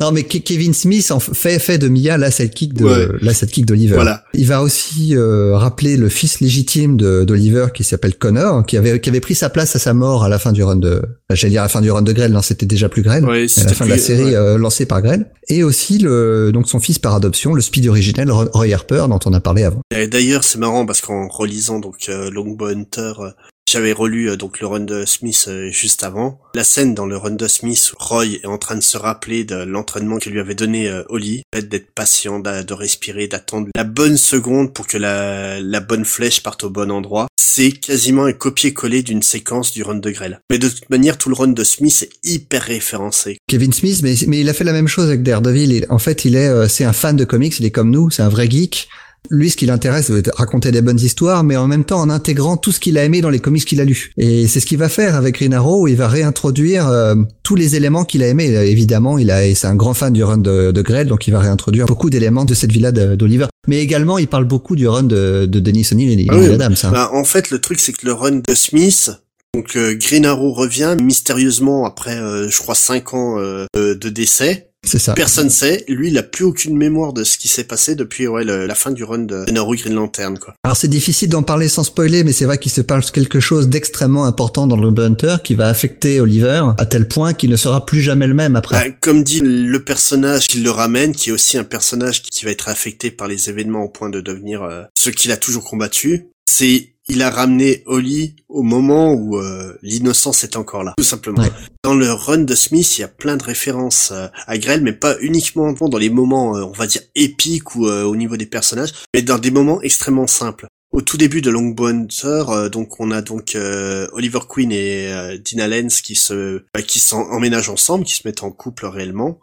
non mais Kevin Smith en fait fait de Mia la sidekick de la sidekick d'Oliver. Voilà. Il va aussi rappeler le fils légitime d'Oliver qui s'appelle Connor, qui avait qui avait pris sa place à sa mort à la fin du de, j'allais dire à la fin du run de Grell, non, c'était déjà plus Grell. à la fin de la série euh, lancée par Grell. Et aussi le, donc son fils par adoption, le Speed originel Roy Harper, dont on a parlé avant. D'ailleurs, c'est marrant parce qu'en relisant donc euh, Longbow Hunter, euh, j'avais relu euh, donc le run de Smith euh, juste avant. La scène dans le run de Smith, Roy est en train de se rappeler de l'entraînement que lui avait donné euh, Holly, d'être patient, de respirer, d'attendre la bonne seconde pour que la, la bonne flèche parte au bon endroit. C'est quasiment un copier-coller d'une séquence du run de Grell. Mais de toute manière, tout le run de Smith est hyper référencé. Kevin Smith, mais, mais il a fait la même chose avec Daredevil. En fait, il est, c'est un fan de comics, il est comme nous, c'est un vrai geek. Lui, ce qui l'intéresse, c'est raconter des bonnes histoires, mais en même temps en intégrant tout ce qu'il a aimé dans les comics qu'il a lus. Et c'est ce qu'il va faire avec Green Arrow, où il va réintroduire euh, tous les éléments qu'il a aimés. Évidemment, il a, c'est un grand fan du run de, de Grell, donc il va réintroduire beaucoup d'éléments de cette villa d'Oliver. Mais également, il parle beaucoup du run de, de Denis O'Neill et ah Adams. Hein. Bah, en fait, le truc, c'est que le run de Smith, donc euh, Green Arrow revient mystérieusement après, euh, je crois, cinq ans de décès. C'est ça. Personne sait. Lui, il a plus aucune mémoire de ce qui s'est passé depuis ouais, la fin du run de Naru Green Lantern. Quoi. Alors c'est difficile d'en parler sans spoiler, mais c'est vrai qu'il se passe quelque chose d'extrêmement important dans le Hunter qui va affecter Oliver à tel point qu'il ne sera plus jamais le même après. Bah, comme dit le personnage qui le ramène, qui est aussi un personnage qui va être affecté par les événements au point de devenir euh, ce qu'il a toujours combattu, c'est il a ramené Holly au moment où euh, l'innocence est encore là, tout simplement. Dans le run de Smith, il y a plein de références euh, à Grell, mais pas uniquement dans les moments, euh, on va dire, épiques ou au niveau des personnages, mais dans des moments extrêmement simples. Au tout début de Longbow Hunter, donc on a donc Oliver Queen et Dina Lenz qui se qui s'emménagent ensemble, qui se mettent en couple réellement.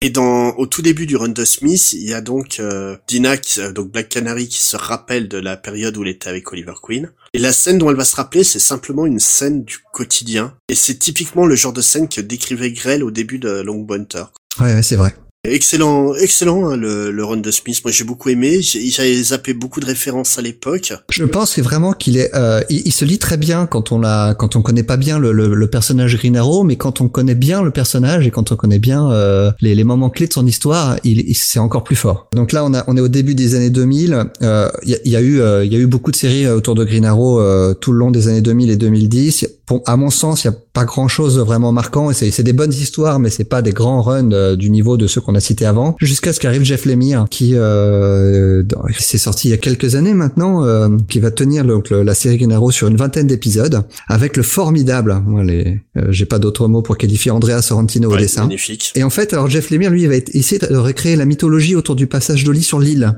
Et dans au tout début du run de Smith, il y a donc euh, Dina, donc Black Canary, qui se rappelle de la période où il était avec Oliver Queen. Et la scène dont elle va se rappeler, c'est simplement une scène du quotidien. Et c'est typiquement le genre de scène que décrivait Grell au début de Long Bunter. Ouais, ouais c'est vrai. Excellent, excellent hein, le, le run de Smith. Moi, j'ai beaucoup aimé. J'avais zappé beaucoup de références à l'époque. Je pense vraiment qu'il est, euh, il, se lit très bien quand on l'a, quand on connaît pas bien le, le, le, personnage Green Arrow, mais quand on connaît bien le personnage et quand on connaît bien euh, les, les, moments clés de son histoire, il, c'est encore plus fort. Donc là, on a, on est au début des années 2000. Euh, il y, a, y, a, eu, il y a eu beaucoup de séries autour de Green Arrow tout le long des années 2000 et 2010. Pour, à mon sens, il y a pas grand chose vraiment marquant. C'est des bonnes histoires, mais c'est pas des grands runs du niveau de ceux qu'on a cités avant jusqu'à ce qu'arrive Jeff Lemire, qui euh, s'est sorti il y a quelques années maintenant, euh, qui va tenir donc, la série Gennaro sur une vingtaine d'épisodes, avec le formidable, moi les, euh, j'ai pas d'autres mots pour qualifier Andrea Sorrentino au dessin. Magnifique. Et en fait, alors Jeff Lemire, lui, il va essayer de recréer la mythologie autour du passage d'Oli sur l'île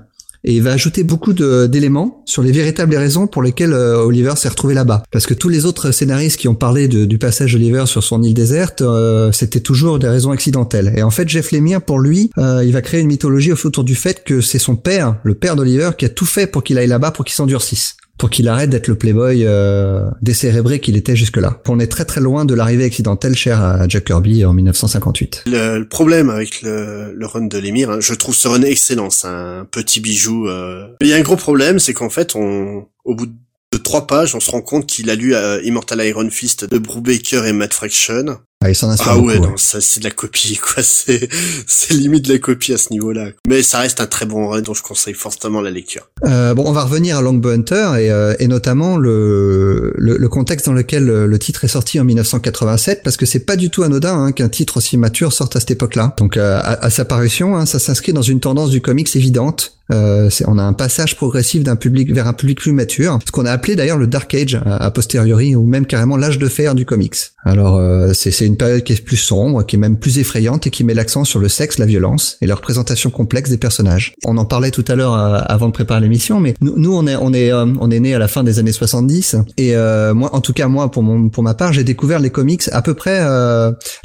et il va ajouter beaucoup d'éléments sur les véritables raisons pour lesquelles euh, Oliver s'est retrouvé là-bas. Parce que tous les autres scénaristes qui ont parlé du passage d'Oliver sur son île déserte, euh, c'était toujours des raisons accidentelles. Et en fait, Jeff Lemire, pour lui, euh, il va créer une mythologie autour du fait que c'est son père, le père d'Oliver, qui a tout fait pour qu'il aille là-bas pour qu'il s'endurcisse pour qu'il arrête d'être le playboy euh, décérébré qu'il était jusque-là. On est très très loin de l'arrivée accidentelle chère à Jack Kirby en 1958. Le, problème avec le, le run de l'émir, hein, je trouve ce run excellent, c'est un petit bijou. Euh... Il y a un gros problème, c'est qu'en fait, on, au bout de trois pages, on se rend compte qu'il a lu euh, Immortal Iron Fist de Brubaker et Matt Fraction, ah, ah ouais, non, ça c'est de la copie, quoi. C'est, c'est limite de la copie à ce niveau-là. Mais ça reste un très bon run, donc je conseille fortement la lecture. Euh, bon, on va revenir à Longbow Hunter et, euh, et notamment le, le, contexte dans lequel le, titre est sorti en 1987, parce que c'est pas du tout anodin hein, qu'un titre aussi mature sorte à cette époque-là. Donc euh, à, sa parution, hein, ça s'inscrit dans une tendance du comics évidente. Euh, on a un passage progressif d'un public vers un public plus mature, ce qu'on a appelé d'ailleurs le Dark Age a, posteriori, ou même carrément l'âge de fer du comics. Alors euh, c'est une période qui est plus sombre, qui est même plus effrayante et qui met l'accent sur le sexe, la violence et la représentation complexe des personnages. On en parlait tout à l'heure euh, avant de préparer l'émission, mais nous, on est on est euh, on est né à la fin des années 70 et euh, moi en tout cas moi pour mon pour ma part j'ai découvert les comics à peu près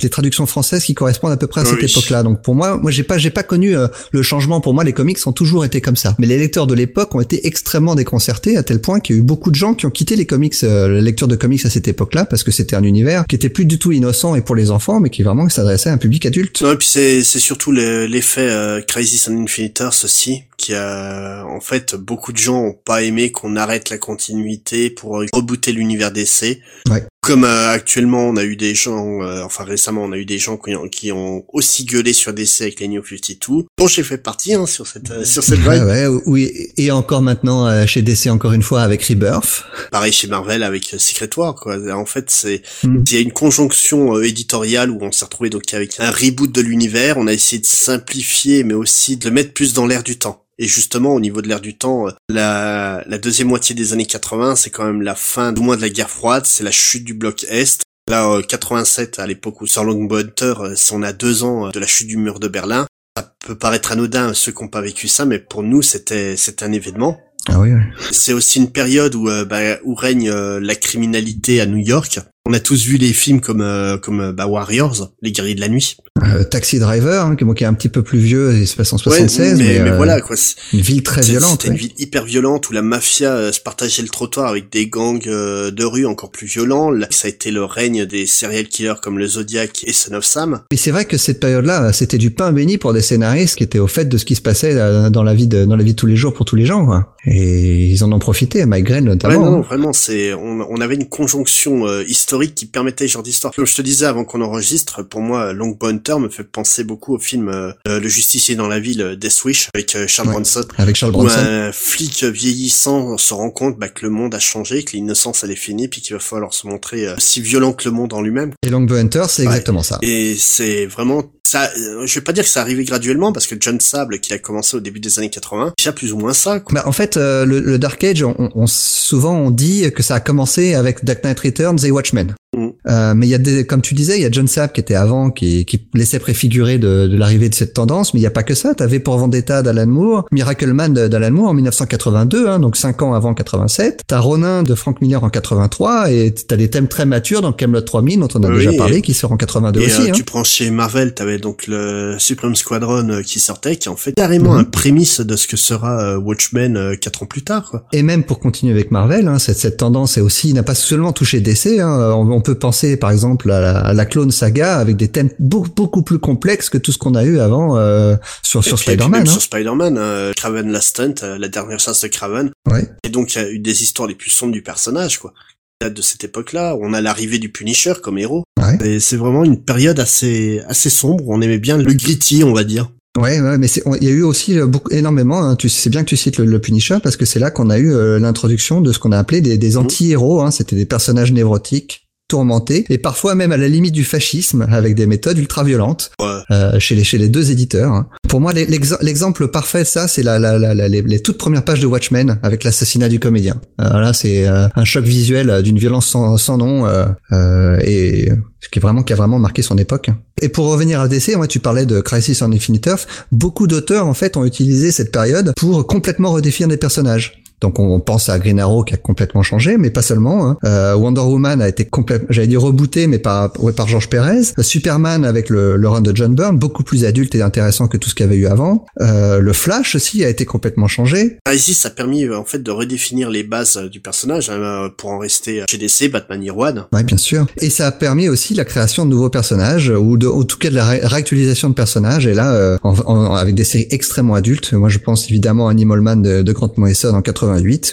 les traductions françaises qui correspondent à peu près à cette époque-là. Donc pour moi moi j'ai pas j'ai pas connu le changement. Pour moi les comics ont toujours été comme ça. Mais les lecteurs de l'époque ont été extrêmement déconcertés à tel point qu'il y a eu beaucoup de gens qui ont quitté les comics, la lecture de comics à cette époque-là parce que c'était un univers qui était plus du tout innocent et pour les enfants, mais qui vraiment s'adressait à un public adulte. Non, et puis c'est c'est surtout l'effet euh, Crisis on Infinite Earths aussi, qui a en fait beaucoup de gens ont pas aimé qu'on arrête la continuité pour rebooter l'univers d'essai. Ouais. Comme euh, actuellement, on a eu des gens, euh, enfin récemment, on a eu des gens qui ont, qui ont aussi gueulé sur DC avec les New 52, dont j'ai fait partie hein, sur cette euh, sur cette vague. Ouais, oui, et encore maintenant chez DC encore une fois avec Rebirth. Pareil chez Marvel avec Secret War, quoi. En fait, c'est hmm. il y a une conjonction éditoriale où on s'est retrouvé donc avec un reboot de l'univers. On a essayé de simplifier, mais aussi de le mettre plus dans l'air du temps. Et justement, au niveau de l'ère du temps, euh, la, la deuxième moitié des années 80, c'est quand même la fin, du moins de la guerre froide, c'est la chute du bloc Est. Là, 87, à l'époque où sort Longbunter, euh, si on a deux ans euh, de la chute du mur de Berlin, ça peut paraître anodin à ceux qui n'ont pas vécu ça, mais pour nous, c'était c'était un événement. Ah oui, oui. C'est aussi une période où, bah, où règne la criminalité à New York. On a tous vu les films comme euh, comme euh, bah, Warriors, les guerriers de la nuit. Euh, Taxi Driver, hein, qui est un petit peu plus vieux, il se passe en 76, mais, mais, voilà quoi. Une ville très violente. C'était une ville hyper violente où la mafia se partageait le trottoir avec des gangs de rue encore plus violents. Là, ça a été le règne des serial killers comme le Zodiac et Son of Sam. Mais c'est vrai que cette période-là, c'était du pain béni pour des scénaristes qui étaient au fait de ce qui se passait dans la vie de dans la vie de tous les jours pour tous les gens. Quoi. Et ils en ont profité, Green notamment. Ouais, non, hein. vraiment, c'est on, on, avait une conjonction historique qui permettait ce genre d'histoire. Comme je te disais avant qu'on enregistre, pour moi, Long Hunter me fait penser beaucoup au film euh, Le Justicier dans la ville, euh, Death Wish, avec euh, Charles Bronson. Avec Charles Bronson. Où un flic vieillissant se rend compte bah, que le monde a changé, que l'innocence elle est finie, puis qu'il va falloir se montrer si violent que le monde en lui-même. Et Long Hunter, c'est exactement ça. Et c'est vraiment ça. je vais pas dire que ça arrivé graduellement parce que John Sable, qui a commencé au début des années 80, déjà plus ou moins ça. Quoi. Bah, en fait, le, Dark Age, on, souvent on dit que ça a commencé avec Dark Knight Returns et Watchmen. Mm. Euh, mais il y a des, comme tu disais, il y a John Sapp qui était avant, qui, qui laissait préfigurer de, de l'arrivée de cette tendance. Mais il n'y a pas que ça. T'avais pour Vendetta d'Alan Moore, Miracle Man d'Alan Moore en 1982, hein, donc cinq ans avant 87. T'as Ronin de Frank Miller en 83 et t'as des thèmes très matures dans Camelot 3000 dont on a déjà parlé, qui sort en 82 aussi. Euh, hein. Tu prends chez Marvel, t'avais donc le Supreme Squadron euh, qui sortait, qui en fait carrément mhm. un prémisse de ce que sera Watchmen quatre ans plus tard. Et même pour continuer avec Marvel, hein, cette, cette tendance est aussi n'a pas seulement touché DC. Hein, on, peut penser par exemple à la, Clone Saga avec des thèmes beaucoup, beaucoup plus complexes que tout ce qu'on a eu avant euh, sur, sur Spider-Man. Hein. Sur Spider-Man, euh, Craven Last Hunt, euh, la dernière chasse de Craven. Ouais. Et donc il y a eu des histoires les plus sombres du personnage, quoi. De cette époque-là, on a l'arrivée du Punisher comme héros. Ouais. Et c'est vraiment une période assez assez sombre. On aimait bien le gritty, on va dire. Ouais, ouais, mais il y a eu aussi euh, beaucoup, énormément. Hein, tu sais bien que tu cites le, Punisher parce que c'est là qu'on a eu euh, l'introduction de ce qu'on a appelé des, des mmh. anti-héros. Hein, C'était des personnages névrotiques tourmenté et parfois même à la limite du fascisme avec des méthodes ultra violentes euh, chez les chez les deux éditeurs. Hein. Pour moi, l'exemple parfait ça, c'est la, la, la, les, les, toutes premières pages de Watchmen avec l'assassinat du comédien. Euh, là, c'est euh, un choc visuel d'une violence sans, sans nom euh, et qui est vraiment qui a vraiment marqué son époque. Et pour revenir à DC, moi tu parlais de Crisis on Infinite Earth, beaucoup d'auteurs en fait ont utilisé cette période pour complètement redéfinir des personnages. Donc on pense à Green Arrow qui a complètement changé, mais pas seulement. Hein. Euh, Wonder Woman a été complètement, j'allais dire rebooté, mais par ouais, par George Perez. Superman avec le, le, run de John Byrne, beaucoup plus adulte et intéressant que tout ce qu'il y avait eu avant. Euh, le Flash aussi a été complètement changé. Ici, ça a permis euh, en fait de redéfinir les bases euh, du personnage hein, pour en rester chez DC, Batman Year One. Ouais, bien sûr. Et ça a permis aussi la création de nouveaux personnages ou de, en tout cas de la réactualisation de personnages. Et là, euh, en, avec des séries extrêmement adultes. Moi, je pense évidemment à Animal Man de, de Grant Morrison en 80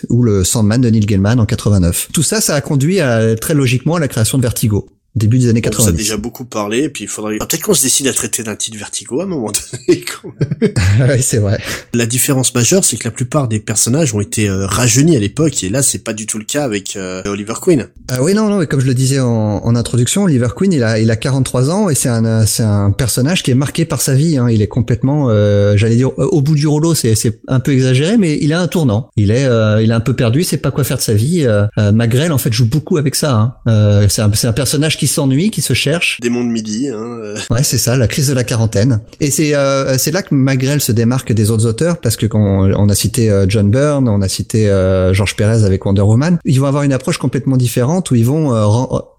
ou le Sandman de Neil Gaiman en 89. Tout ça, ça a conduit à, très logiquement à la création de Vertigo début des années 80. On a déjà beaucoup parlé, et puis il faudrait peut-être qu'on se décide à traiter d'un titre Vertigo à un moment donné. oui, c'est vrai. La différence majeure, c'est que la plupart des personnages ont été euh, rajeunis à l'époque, et là, c'est pas du tout le cas avec euh, Oliver Queen. Ah oui, non, non, comme je le disais en, en, introduction, Oliver Queen, il a, il a 43 ans, et c'est un, c'est un personnage qui est marqué par sa vie. Hein. Il est complètement, euh, j'allais dire, au bout du rouleau, c'est, c'est un peu exagéré, mais il a un tournant. Il est, il est un peu perdu, il sait pas quoi faire de sa vie. Magrel, en fait, joue beaucoup avec ça. Hein. c'est un, un personnage qui s'ennuie, qui se cherche. Des mondes midi. Hein, euh. Ouais, c'est ça, la crise de la quarantaine. Et c'est euh, c'est là que Magrel se démarque des autres auteurs parce que quand on, a cité euh, John Byrne, on a cité euh, Georges Pérez avec Wonder Woman, ils vont avoir une approche complètement différente où ils vont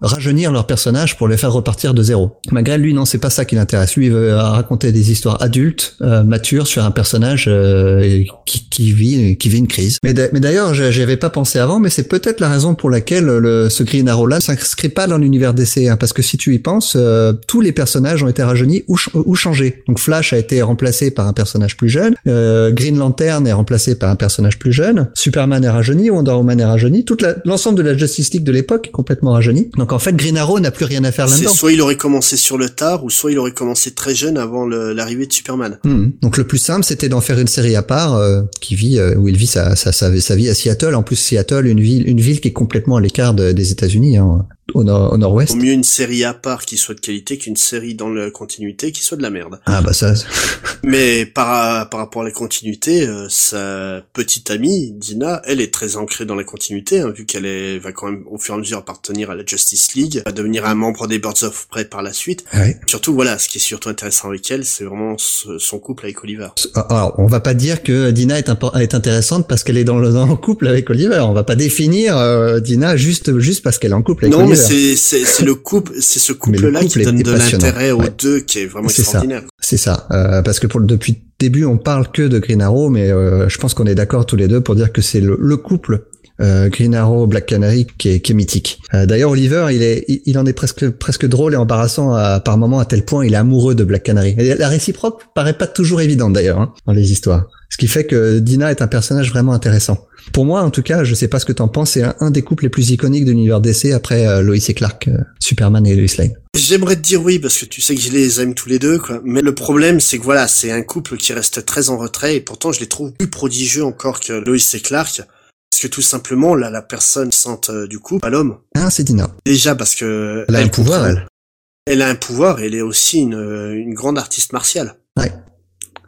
rajeunir leurs personnages pour les faire repartir de zéro. Magrel, lui, non, c'est pas ça qui l'intéresse. Lui, il veut raconter des histoires adultes, matures sur un personnage qui, qui vit qui vit une crise. Mais d'ailleurs, j'y avais pas pensé avant, mais c'est peut-être la raison pour laquelle le, ce Green Arrow là s'inscrit pas dans l'univers DC, hein, parce que si tu y penses, euh, tous les personnages ont été rajeunis ou, ou, changés. Donc Flash a été remplacé par un personnage plus jeune, euh, Green Lantern est remplacé par un personnage plus jeune, Superman est rajeuni, Wonder Woman est rajeuni, toute l'ensemble de la Justice League de l'époque est complètement rajeuni. Donc en fait, Green Arrow n'a plus rien à faire là-dedans. Soit il aurait commencé sur le tard, ou soit il aurait commencé très jeune avant l'arrivée de Superman. Hmm. Donc le plus simple, c'était d'en faire une série à part euh, qui vit où il vit sa, sa, sa, vie à Seattle. En plus, Seattle, une ville, une ville qui est complètement à l'écart des États-Unis. Hein au, nord, au nord-ouest. Au mieux une série à part qui soit de qualité qu'une série dans la continuité qui soit de la merde. Ah bah ça. Mais par, par rapport à la continuité, euh, sa petite amie Dina, elle est très ancrée dans la continuité, hein, vu qu'elle est va quand même au fur et à mesure appartenir à la Justice League, va devenir un membre des Birds of Prey par la suite. Surtout voilà, ce qui est surtout intéressant avec elle, c'est vraiment son couple avec Oliver. Ah, alors on va pas dire que Dina est, est intéressante parce qu'elle est dans le, dans couple avec Oliver. On va pas définir euh, Dina juste juste parce qu'elle est en couple avec Oliver c'est c'est le couple, c'est ce couple-là qui donne de l'intérêt aux deux, qui est vraiment extraordinaire. C'est ça, euh, parce que pour depuis le début, on parle que de Green Arrow, mais euh, je pense qu'on est d'accord tous les deux pour dire que c'est le, le, couple Green Arrow Black Canary qui est, qui est mythique. Euh, d'ailleurs, Oliver, il est, il, en est presque presque drôle et embarrassant à, par moment à tel point il est amoureux de Black Canary. Et la réciproque paraît pas toujours évidente d'ailleurs hein, dans les histoires. Ce qui fait que Dina est un personnage vraiment intéressant. Pour moi, en tout cas, je sais pas ce que t'en penses, c'est un, des couples les plus iconiques de l'univers DC après euh, Lois et Clark, euh, Superman et Lois Lane. J'aimerais te dire oui parce que tu sais que je les aime tous les deux, quoi. Mais le problème, c'est que voilà, c'est un couple qui reste très en retrait et pourtant je les trouve plus prodigieux encore que Lois et Clark. Parce que tout simplement, là, la personne sente euh, du couple, à l'homme. Ah, c'est Dina. Déjà parce que elle a un pouvoir, elle. Elle a un pouvoir et elle est aussi une, une grande artiste martiale. Ouais.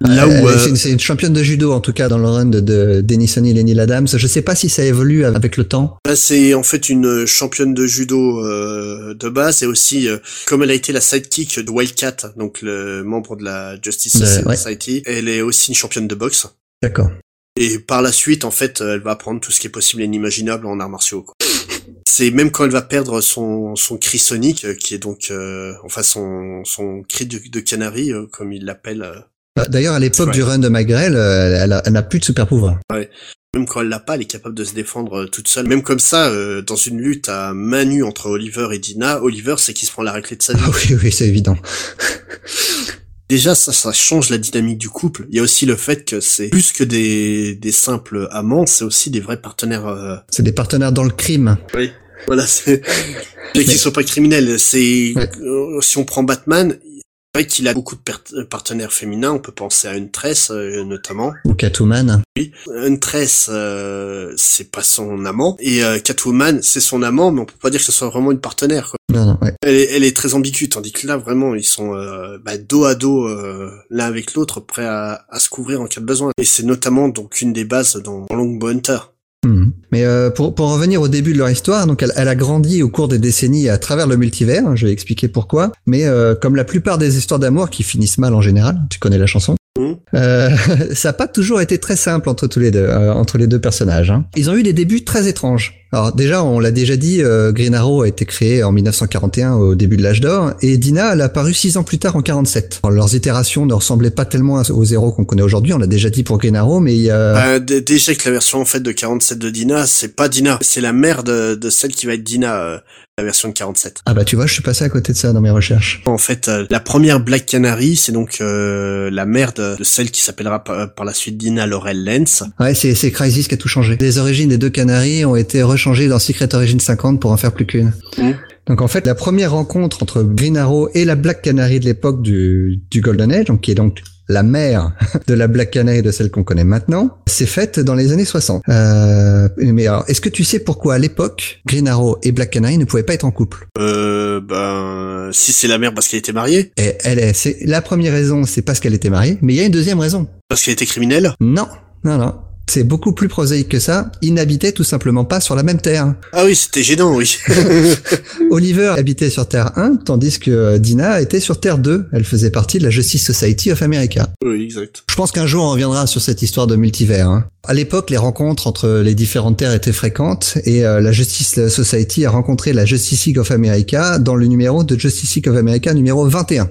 Là où euh, c'est une, championne de judo en tout cas dans le run de, de Dennis O'Neill et Neil Adams. Je sais pas si ça évolue avec le temps. c'est en fait une championne de judo euh, de base et aussi comme elle a été la sidekick de Wildcat, donc le membre de la Justice Society, elle est aussi une championne de boxe. D'accord. Et par la suite, en fait, elle va apprendre tout ce qui est possible et inimaginable en arts martiaux. Quoi. C'est même quand elle va perdre son son cri sonique, euh, qui est donc euh, enfin son son cri de, de canari, euh, comme il l'appelle. Bah, d'ailleurs, à l'époque du run de Magrel, elle, elle n'a plus de super pouvoir. Ouais. Même quand elle l'a pas, elle est capable de se défendre toute seule. Même comme ça, dans une lutte à main nue entre Oliver et Dina, Oliver c'est qui se prend la raclée de sa vie. Ah oui, oui, c'est évident. Déjà ça, ça change la dynamique du couple. Il y a aussi le fait que c'est plus que des, des simples amants, c'est aussi des vrais partenaires. Euh... C'est des partenaires dans le crime. Oui, voilà, c'est bien qu'ils soient pas criminels. C'est euh, si on prend Batman, vrai qu'il a beaucoup de partenaires féminins. On peut penser à une tresse euh, notamment. Ou Catwoman. Oui, une tresse, euh, c'est pas son amant et euh, Catwoman, c'est son amant, mais on peut pas dire que ce soit vraiment une partenaire. Quoi. Non, non, ouais. elle, est, elle est très ambiguë, tandis que là, vraiment, ils sont bah, dos à dos l'un avec l'autre, prêts à, à, se couvrir en cas de besoin. Et c'est notamment donc une des bases dans Longbow Hunter. Mhm. Mais euh, pour, pour revenir au début de leur histoire, donc elle, elle, a grandi au cours des décennies à travers le multivers. Hein, je vais expliquer pourquoi. Mais euh, comme la plupart des histoires d'amour qui finissent mal en général, tu connais la chanson. Mhm. Euh, ça n'a pas toujours été très simple entre tous les deux, euh, entre les deux personnages. Hein. Ils ont eu des débuts très étranges. Alors déjà, on l'a déjà dit, euh, Green Arrow a été créé en 1941 au début de l'âge d'or, et Dina elle a apparu six ans plus tard en 47. Alors, leurs itérations ne ressemblaient pas tellement aux héros qu'on connaît aujourd'hui, on l'a déjà dit pour Green Arrow, mais il y a... Euh, déjà que la version en fait de 47 de Dina, c'est pas Dina, c'est la mère de, de, celle qui va être Dina. Euh, la version de 47. Ah bah tu vois, je suis passé à côté de ça dans mes recherches. En fait, euh, la première Black Canary, c'est donc euh, la mère de, de, celle qui s'appellera par, par, la suite Dina Laurel Lenz. Ouais, c'est Crisis qui a tout changé. Les origines des deux Canaries ont été rechangées dans Secret Origin 50 pour en faire plus qu'une. Mmh. Donc en fait, la première rencontre entre Green Arrow et la Black Canary de l'époque du, du Golden Age, donc qui est donc la mère de la Black Canary de celle qu'on connaît maintenant, s'est faite dans les années 60. Euh, mais alors, est-ce que tu sais pourquoi à l'époque, Green Arrow et Black Canary ne pouvaient pas être en couple? Euh, ben, si c'est la mère parce qu'elle était mariée. Et elle est, c'est la première raison, c'est parce qu'elle était mariée, mais il y a une deuxième raison. Parce qu'elle était criminelle? Non, non, non. C'est beaucoup plus prosaïque que ça. Ils n'habitaient tout simplement pas sur la même terre. Ah oui, c'était gênant, oui. Oliver habitait sur Terre 1, tandis que Dina était sur Terre 2. Elle faisait partie de la Justice Society of America. Oui, exact. Je pense qu'un jour on reviendra sur cette histoire de multivers. Hein. À l'époque, les rencontres entre les différentes terres étaient fréquentes et euh, la Justice Society a rencontré la Justice League of America dans le numéro de Justice League of America numéro 21.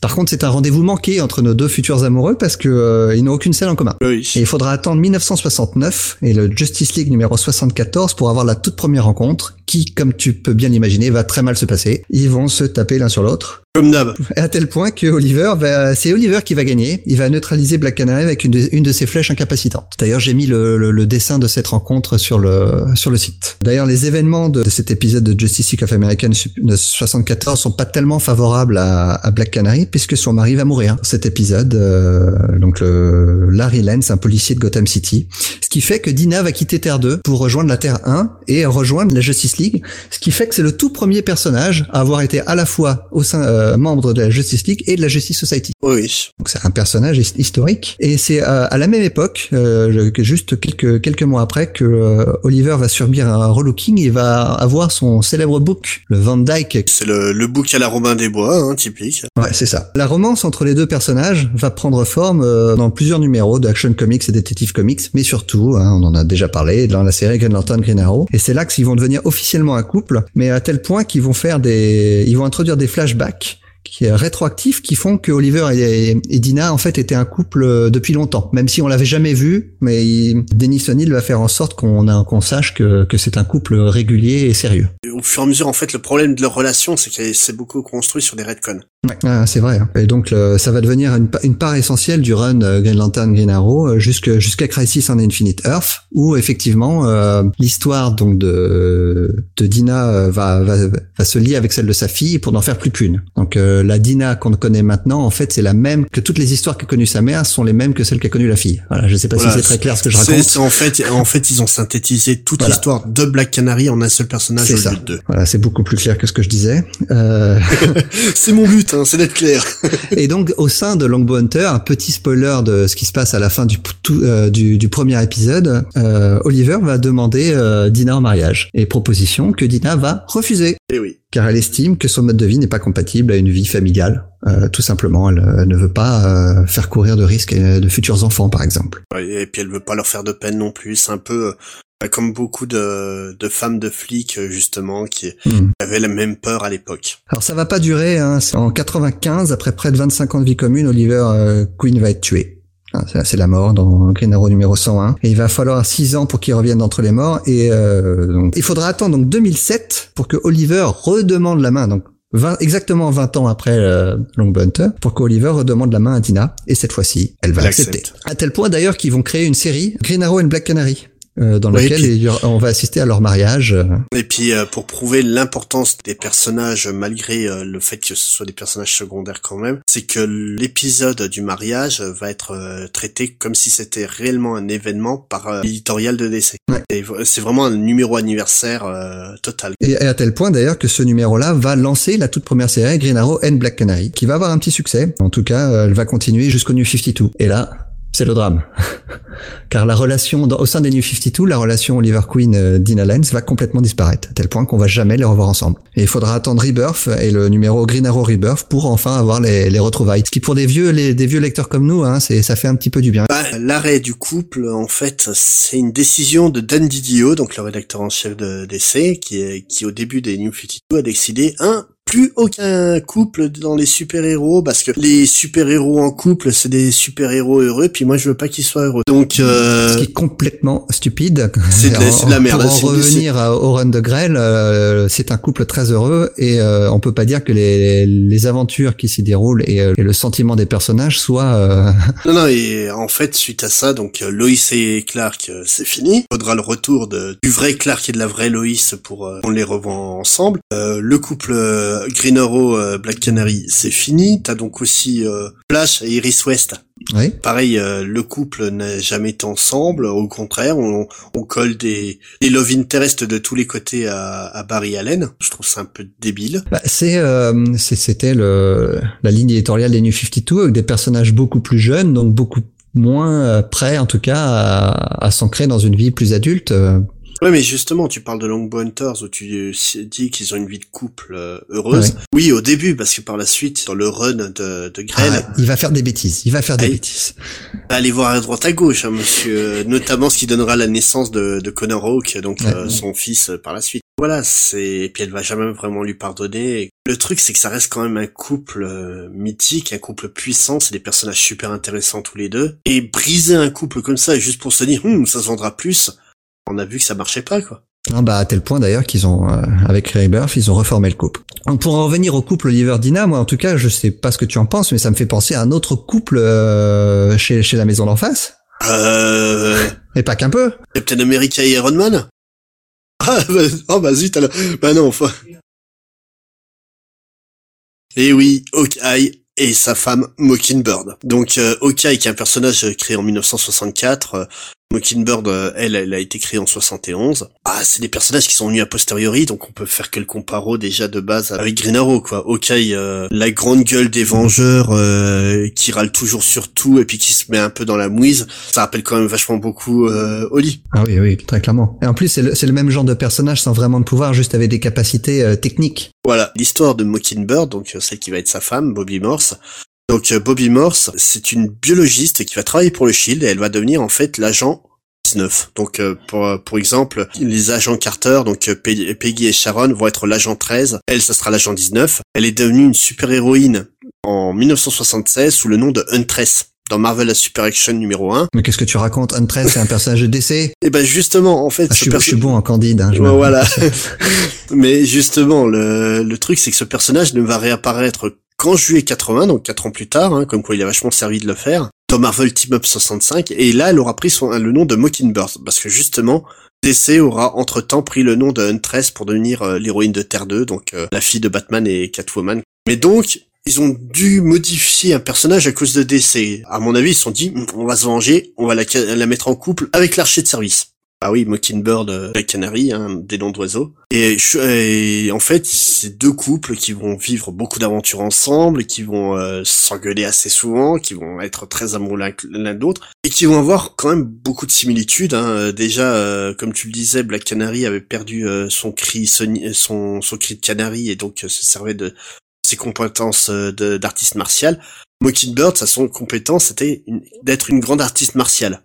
Par contre, c'est un rendez-vous manqué entre nos deux futurs amoureux parce que euh, ils n'ont aucune scène en commun. Oui. Et il faudra attendre 1969 et le Justice League numéro 74 pour avoir la toute première rencontre qui, comme tu peux bien l'imaginer, va très mal se passer. Ils vont se taper l'un sur l'autre. Comme. À tel point que Oliver c'est Oliver qui va gagner. Il va neutraliser Black Canary avec une de, une de ses flèches incapacitantes. D'ailleurs, j'ai mis le, le, le, dessin de cette rencontre sur le, sur le site. D'ailleurs, les événements de, de, cet épisode de Justice League of America 74 sont pas tellement favorables à, à Black Canary puisque son mari va mourir. Cet épisode, euh, donc le Larry Lance, un policier de Gotham City. Ce qui fait que Dina va quitter Terre 2 pour rejoindre la Terre 1 et rejoindre la Justice League. Ce qui fait que c'est le tout premier personnage à avoir été à la fois au sein, euh, membre de la Justice League et de la Justice Society. Oui. Donc c'est un personnage historique. Et c'est euh, à la même époque, euh, juste quelques quelques mois après, que euh, Oliver va subir un relooking. Il va avoir son célèbre book, le Van Dyke. C'est le, le book à la Robin des Bois, hein, typique. Ouais, c'est ça. La romance entre les deux personnages va prendre forme euh, dans plusieurs numéros d'Action Comics et Detective Comics, mais surtout, hein, on en a déjà parlé, dans la série Green Lantern Green Arrow. Et c'est là qu'ils vont devenir officiellement un couple, mais à tel point qu'ils vont faire des, ils vont introduire des flashbacks rétroactifs qui font que Oliver et, Dina en fait étaient un couple euh, depuis longtemps, même si on l'avait jamais vu. Mais il, Denis va faire en sorte qu'on qu'on sache que, que c'est un couple régulier et sérieux. Au fur et à mesure, en fait, le problème de leur relation, c'est que c'est beaucoup construit sur des retcons. Ouais, ah, c'est vrai. Hein. Et donc le, ça va devenir une, une, part essentielle du run euh, Green Lantern Green Arrow euh, jusqu'à Crisis on Infinite Earth, où effectivement euh, l'histoire donc de de Dina euh, va, va va se lier avec celle de sa fille pour n'en faire plus qu'une. Donc euh, la Dina qu'on connaît maintenant, en fait, c'est la même que toutes les histoires qu'a connues sa mère sont les mêmes que celles qu'a connues la fille. Voilà, je sais pas Voilà, si c'est très clair ce que je raconte. En fait, en fait, ils ont synthétisé toute Voilà. l'histoire de Black Canary en un seul personnage C'est au ça. lieu de deux. Voilà, c'est beaucoup plus clair que ce que je disais. Euh, c'est mon but. Hein, c'est d'être clair. et donc au sein de Longbow Hunter, un petit spoiler de ce qui se passe à la fin du euh, du, du, premier épisode, euh, Oliver va demander euh, Dina en mariage et proposition que Dina va refuser. Et eh oui. Car elle estime que son mode de vie n'est pas compatible à une vie familiale. Euh, tout simplement, elle, ne veut pas faire courir de risques de futurs enfants, par exemple. Et puis elle veut pas leur faire de peine non plus. C'est un peu comme beaucoup de, de, femmes de flics justement qui hmm. avaient la même peur à l'époque. Alors ça va pas durer. Hein. En 95, après près de 25 ans de vie commune, Oliver euh, Queen va être tué. Ah, c'est la mort dans Green Arrow numéro 101. Et il va falloir 6 ans pour qu'il revienne d'entre les morts. Et euh, donc, il faudra attendre donc 2007 pour que Oliver redemande la main. Donc 20, exactement 20 ans après euh, Long Bunter, pour qu'Oliver redemande la main à Dina. Et cette fois-ci, elle va accepter. À tel point d'ailleurs qu'ils vont créer une série Green Arrow and Black Canary euh, dans lequel on va assister à leur mariage. Et puis euh, pour prouver l'importance des personnages malgré euh, le fait que ce soit des personnages secondaires quand même, c'est que l'épisode du mariage va être traité comme si c'était réellement un événement par l'éditorial de DC. C'est vraiment un numéro anniversaire total. Et à tel point d'ailleurs que ce numéro-là va lancer la toute première série Green Arrow and Black Canary, qui va avoir un petit succès. En tout cas, elle va continuer jusqu'au New 52. Et là, c'est le drame. Car la relation, au sein des New 52, la relation Oliver Queen euh, Lenz va complètement disparaître, à tel point qu'on va jamais les revoir ensemble. Et il faudra attendre Rebirth et le numéro Green Arrow Rebirth pour enfin avoir les, les retrouvailles. Ce qui pour des vieux, des vieux lecteurs comme nous, hein, c'est, ça fait un petit peu du bien. Bah, l'arrêt du couple, en fait, c'est une décision de Dan Didio, donc le rédacteur en chef de qui, qui au début des New 52 a décidé, un, plus aucun couple dans les super-héros parce que les super-héros en couple c'est des super-héros heureux puis moi je veux pas qu'ils soient heureux. Donc euh... ce qui est complètement stupide. C'est de, la merde. Pour en revenir au run de Grell, euh, c'est un couple très heureux et euh, on peut pas dire que les, les aventures qui s'y déroulent et, euh, et, le sentiment des personnages soient Non non et en fait suite à ça donc Lois et Clark c'est fini. Il faudra le retour de, du vrai Clark et de la vraie Lois pour on les revoit ensemble. le couple Green Arrow, euh, Black Canary, c'est fini. T'as donc aussi euh, Flash et Iris West. Oui. Pareil, euh, le couple n'a jamais été ensemble. Au contraire, on, colle des, des love interest de tous les côtés à, Barry Allen. Je trouve ça un peu débile. Bah, c'est c'était le la ligne éditoriale des New 52 avec des personnages beaucoup plus jeunes, donc beaucoup moins prêts en tout cas à, à s'ancrer dans une vie plus adulte. Ouais, mais justement, tu parles de Longbow Hunters où tu euh, dis qu'ils ont une vie de couple euh, heureuse. Oui, au début, parce que par la suite, dans le run de, de Grell... Ah, il va faire des bêtises, il va faire des bêtises. Allez voir à droite à gauche, hein, monsieur. Notamment ce qui donnera la naissance de, de Connor Hawke, donc euh, son fils par la suite. Voilà, c'est et puis elle va jamais vraiment lui pardonner. Le truc, c'est que ça reste quand même un couple mythique, un couple puissant. C'est des personnages super intéressants tous les deux. Et briser un couple comme ça, juste pour se dire, hum, ça se vendra plus on a vu que ça marchait pas, quoi. Ah bah à tel point d'ailleurs qu'ils ont euh, avec Rebirth ils ont reformé le couple. pour en revenir au couple Oliver Dina, moi en tout cas je sais pas ce que tu en penses, mais ça me fait penser à un autre couple euh, chez chez la maison d'en face. Euh. Et pas qu'un peu. Captain America et Iron Man. Ah bah, oh bah zut alors. Bah non enfin. Et eh oui, Hawkeye et sa femme Mockingbird. Donc euh, Hawkeye qui est un personnage créé en 1964, Mockingbird, euh, elle, elle a été créée en 71. Ah, c'est des personnages qui sont venus a posteriori, donc on peut faire que le comparo déjà de base avec Green Arrow, quoi. Ok, euh, la grande gueule des Vengeurs euh, qui râle toujours sur tout et puis qui se met un peu dans la mouise, ça rappelle quand même vachement beaucoup euh, Oli. Ah oui, oui, très clairement. Et en plus, c'est le, le, même genre de personnage sans vraiment de pouvoir, juste avec des capacités techniques. Voilà, l'histoire de Mockingbird, donc celle qui va être sa femme, Bobby Morse, donc euh, Bobby Morse, c'est une biologiste qui va travailler pour le Shield et elle va devenir en fait l'agent 19. Donc euh, pour, euh, pour exemple, les agents Carter, donc Peggy et Sharon vont être l'agent 13, elle ça sera l'agent 19. Elle est devenue une super-héroïne en 1976 sous le nom de Huntress dans Marvel Super Action numéro 1. Mais qu'est-ce que tu racontes Huntress, c'est un personnage de DC eh ben justement, en fait... Ah, je, suis, bon en candide. Hein, voilà. Mais justement, le, le truc, c'est que ce personnage ne va réapparaître qu'en juillet 80, donc 4 ans plus tard, hein, comme quoi il a vachement servi de le faire, dans Marvel Team Up 65, et là elle aura pris le nom de Mockingbird, parce que justement, DC aura entre-temps pris le nom de Huntress pour devenir euh, l'héroïne de Terre 2, donc euh, la fille de Batman et Catwoman. Mais donc, ils ont dû modifier un personnage à cause de DC. À mon avis, ils se sont dit, on va se venger, on va la, la mettre en couple avec l'archer de service. Ah oui, Mockingbird, euh, la Canary, hein, des noms d'oiseaux. Et, en fait, c'est deux couples qui vont vivre beaucoup d'aventures ensemble, qui vont euh, s'engueuler assez souvent, qui vont être très amoureux l'un de l'autre, et qui vont avoir quand même beaucoup de similitudes. Hein. Euh, Déjà, euh, comme tu le disais, Black Canary avait perdu euh, son cri, son, cri de canari, et donc se servait de ses compétences d'artiste martial. Mockingbird, sa compétence, c'était d'être une grande artiste martiale.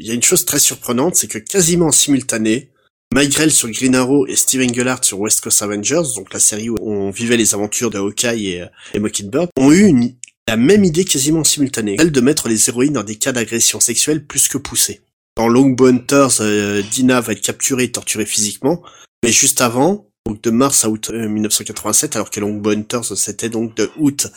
Il y a une chose très surprenante, c'est que quasiment en simultané, Mike sur Green Arrow et Steve Englehart sur West Coast Avengers, donc la série où on vivait les aventures de Hawkeye et, euh, et Mockingbird, ont eu la même idée quasiment en simultané, celle de mettre les héroïnes dans des cas d'agression sexuelle plus que poussés. Dans Longbow Hunters, euh, Dina va être capturée et torturée physiquement, mais juste avant, donc de mars à août euh, 1987, alors que Longbow Hunters c'était donc de août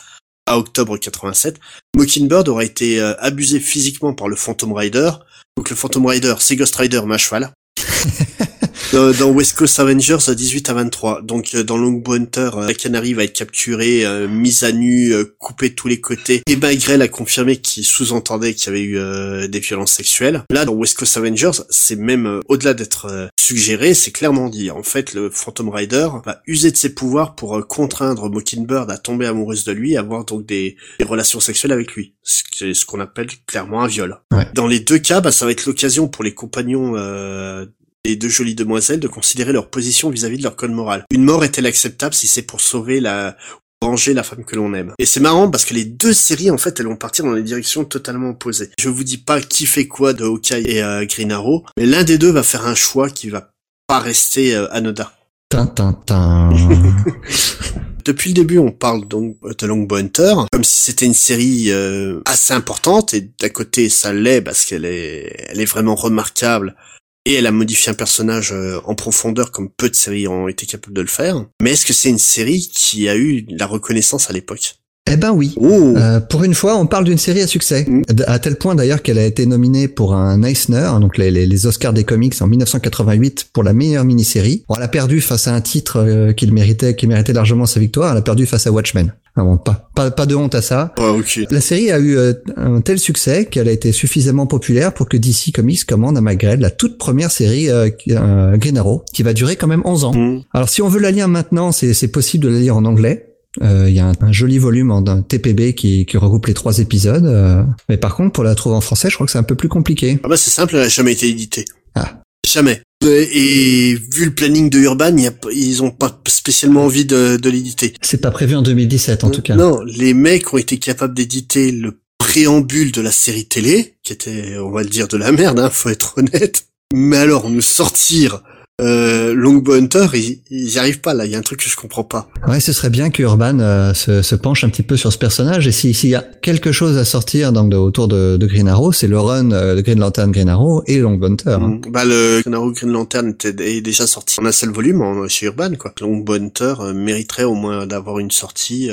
à octobre 87, Mockingbird aura été euh, abusé physiquement par le Phantom Rider. Donc le Phantom Rider, c'est Ghost Rider, mais cheval. dans, dans West Coast Avengers, euh, 18 à 23. Donc euh, dans Longbow Hunter, euh, la Canary va être capturée, euh, mise à nu, euh, coupée de tous les côtés. Et Magrel a confirmé qu'il sous-entendait qu'il y avait eu euh, des violences sexuelles. Là, dans West Coast Avengers, c'est même euh, au-delà d'être euh, suggéré, c'est clairement dit. En fait, le Phantom Rider va user de ses pouvoirs pour euh, contraindre Mockingbird à tomber amoureuse de lui, à avoir donc des, des relations sexuelles avec lui. C'est ce qu'on appelle clairement un viol. Ouais. Dans les deux cas, bah, ça va être l'occasion pour les compagnons euh, des deux jolies demoiselles de considérer leur position vis-à-vis de leur code moral. Une mort est-elle acceptable si c'est pour sauver la ou venger la femme que l'on aime? Et c'est marrant parce que les deux séries en fait elles vont partir dans des directions totalement opposées. Je vous dis pas qui fait quoi de Hawkeye et euh, Green Arrow, mais l'un des deux va faire un choix qui va pas rester euh, anodin. Tin, tin, tin. Depuis le début, on parle donc de Longbow Hunter comme si c'était une série euh, assez importante et d'à côté ça l'est parce qu'elle est, elle est vraiment remarquable et elle a modifié un personnage euh, en profondeur comme peu de séries ont été capables de le faire. Mais est-ce que c'est une série qui a eu la reconnaissance à l'époque? Eh ben oui. Oh, Euh, pour une fois, on parle d'une série à succès, Mm. À tel point d'ailleurs qu'elle a été nominée pour un Eisner, hein, donc les, les- les Oscars des comics en 1988 pour la meilleure mini-série. Bon, elle a perdu face à un titre euh, qu'il méritait, qui méritait largement sa victoire. Elle a perdu face à Watchmen. Ah bon, pas, pas, pas de honte à ça. Ok. La série a eu euh, un tel succès qu'elle a été suffisamment populaire pour que DC Comics commande à Magred la toute première série euh, qui- euh, Green Arrow, qui va durer quand même 11 ans. Hmm. Alors si on veut la lire maintenant, c'est possible de la lire en anglais. Euh, Il y a un, un joli volume en TPB qui, qui regroupe les trois épisodes. euh, mais par contre, pour la trouver en français, je crois que c'est un peu plus compliqué. Ah bah c'est simple, elle a jamais été éditée. Ah. Jamais. Euh, Et vu le planning de Urban, y a ils ont pas spécialement envie de, de l'éditer. C'est pas prévu en 2017 en tout cas. Non, les mecs ont été capables d'éditer le préambule de la série télé, qui était, on va le dire, de la merde, hein, faut être honnête. Mais alors, nous sortir euh, Longbow Hunter, ils, ils y arrivent pas là. Il y a un truc que je comprends pas. Ouais, ce serait bien que Urban euh, se, se penche un petit peu sur ce personnage. Et si- s'il y a quelque chose à sortir donc de- autour de, de Green Arrow, c'est le run euh, de Green Lantern Green Arrow et Long Hunter. hein. Mm. Bah le Green Arrow Green Lantern était est déjà sorti en un seul volume en, chez Urban quoi. Longbow Hunter euh, mériterait au moins d'avoir une sortie.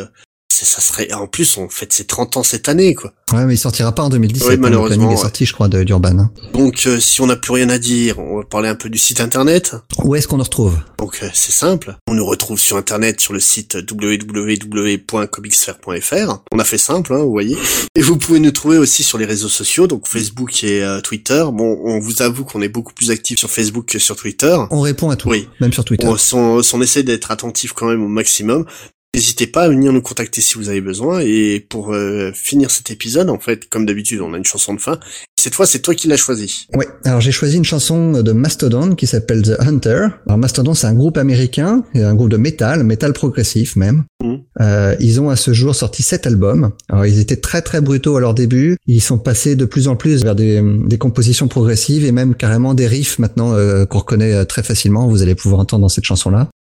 Ça serait en plus on fête ses 30 ans cette année quoi. Ouais, mais il sortira pas en 2017. Oui, hein, malheureusement, planning est ouais. sorti, je crois, d'Urban. hein. Donc euh, si on n'a plus rien à dire, on va parler un peu du site internet. Où est-ce qu'on le retrouve? Donc euh, c'est simple, on nous retrouve sur internet sur le site www.comicsphere.fr. On a fait simple, hein, vous voyez. Et vous pouvez nous trouver aussi sur les réseaux sociaux, donc Facebook et euh, Twitter. Bon, on vous avoue qu'on est beaucoup plus actifs sur Facebook que sur Twitter. On répond à tout, Oui. même sur Twitter. On, on, on essaie d'être attentif quand même au maximum. N'hésitez pas à venir nous contacter si vous avez besoin. Et pour euh, finir cet épisode, en fait, comme d'habitude, on a une chanson de fin. Cette fois, c'est toi qui l'as choisi. Ouais, alors j'ai choisi une chanson de Mastodon qui s'appelle The Hunter. Alors Mastodon, c'est un groupe américain, un groupe de métal, métal progressif même. Mhm. Euh, ils ont à ce jour sorti sept albums. Alors ils étaient très très brutaux à leur début. Ils sont passés de plus en plus vers des, des compositions progressives et même carrément des riffs maintenant euh, qu'on reconnaît très facilement. Vous allez pouvoir entendre dans cette chanson-là. Euh,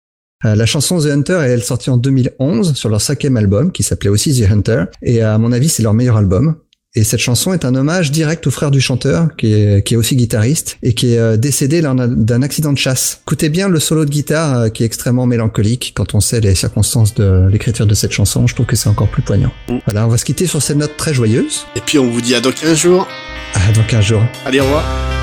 la chanson The Hunter, elle est sortie en 2011 sur leur cinquième album qui s'appelait aussi The Hunter. Et à mon avis, c'est leur meilleur album. Et cette chanson est un hommage direct au frère du chanteur, qui est, qui est aussi guitariste, et qui est euh, décédé d'un accident de chasse. Écoutez bien le solo de guitare, euh, qui est extrêmement mélancolique. Quand on sait les circonstances de l'écriture de cette chanson, je trouve que c'est encore plus poignant. Mm. Voilà, on va se quitter sur cette note très joyeuse. Et puis, on vous dit à dans 15 jours. À dans 15 jours. Allez, au revoir.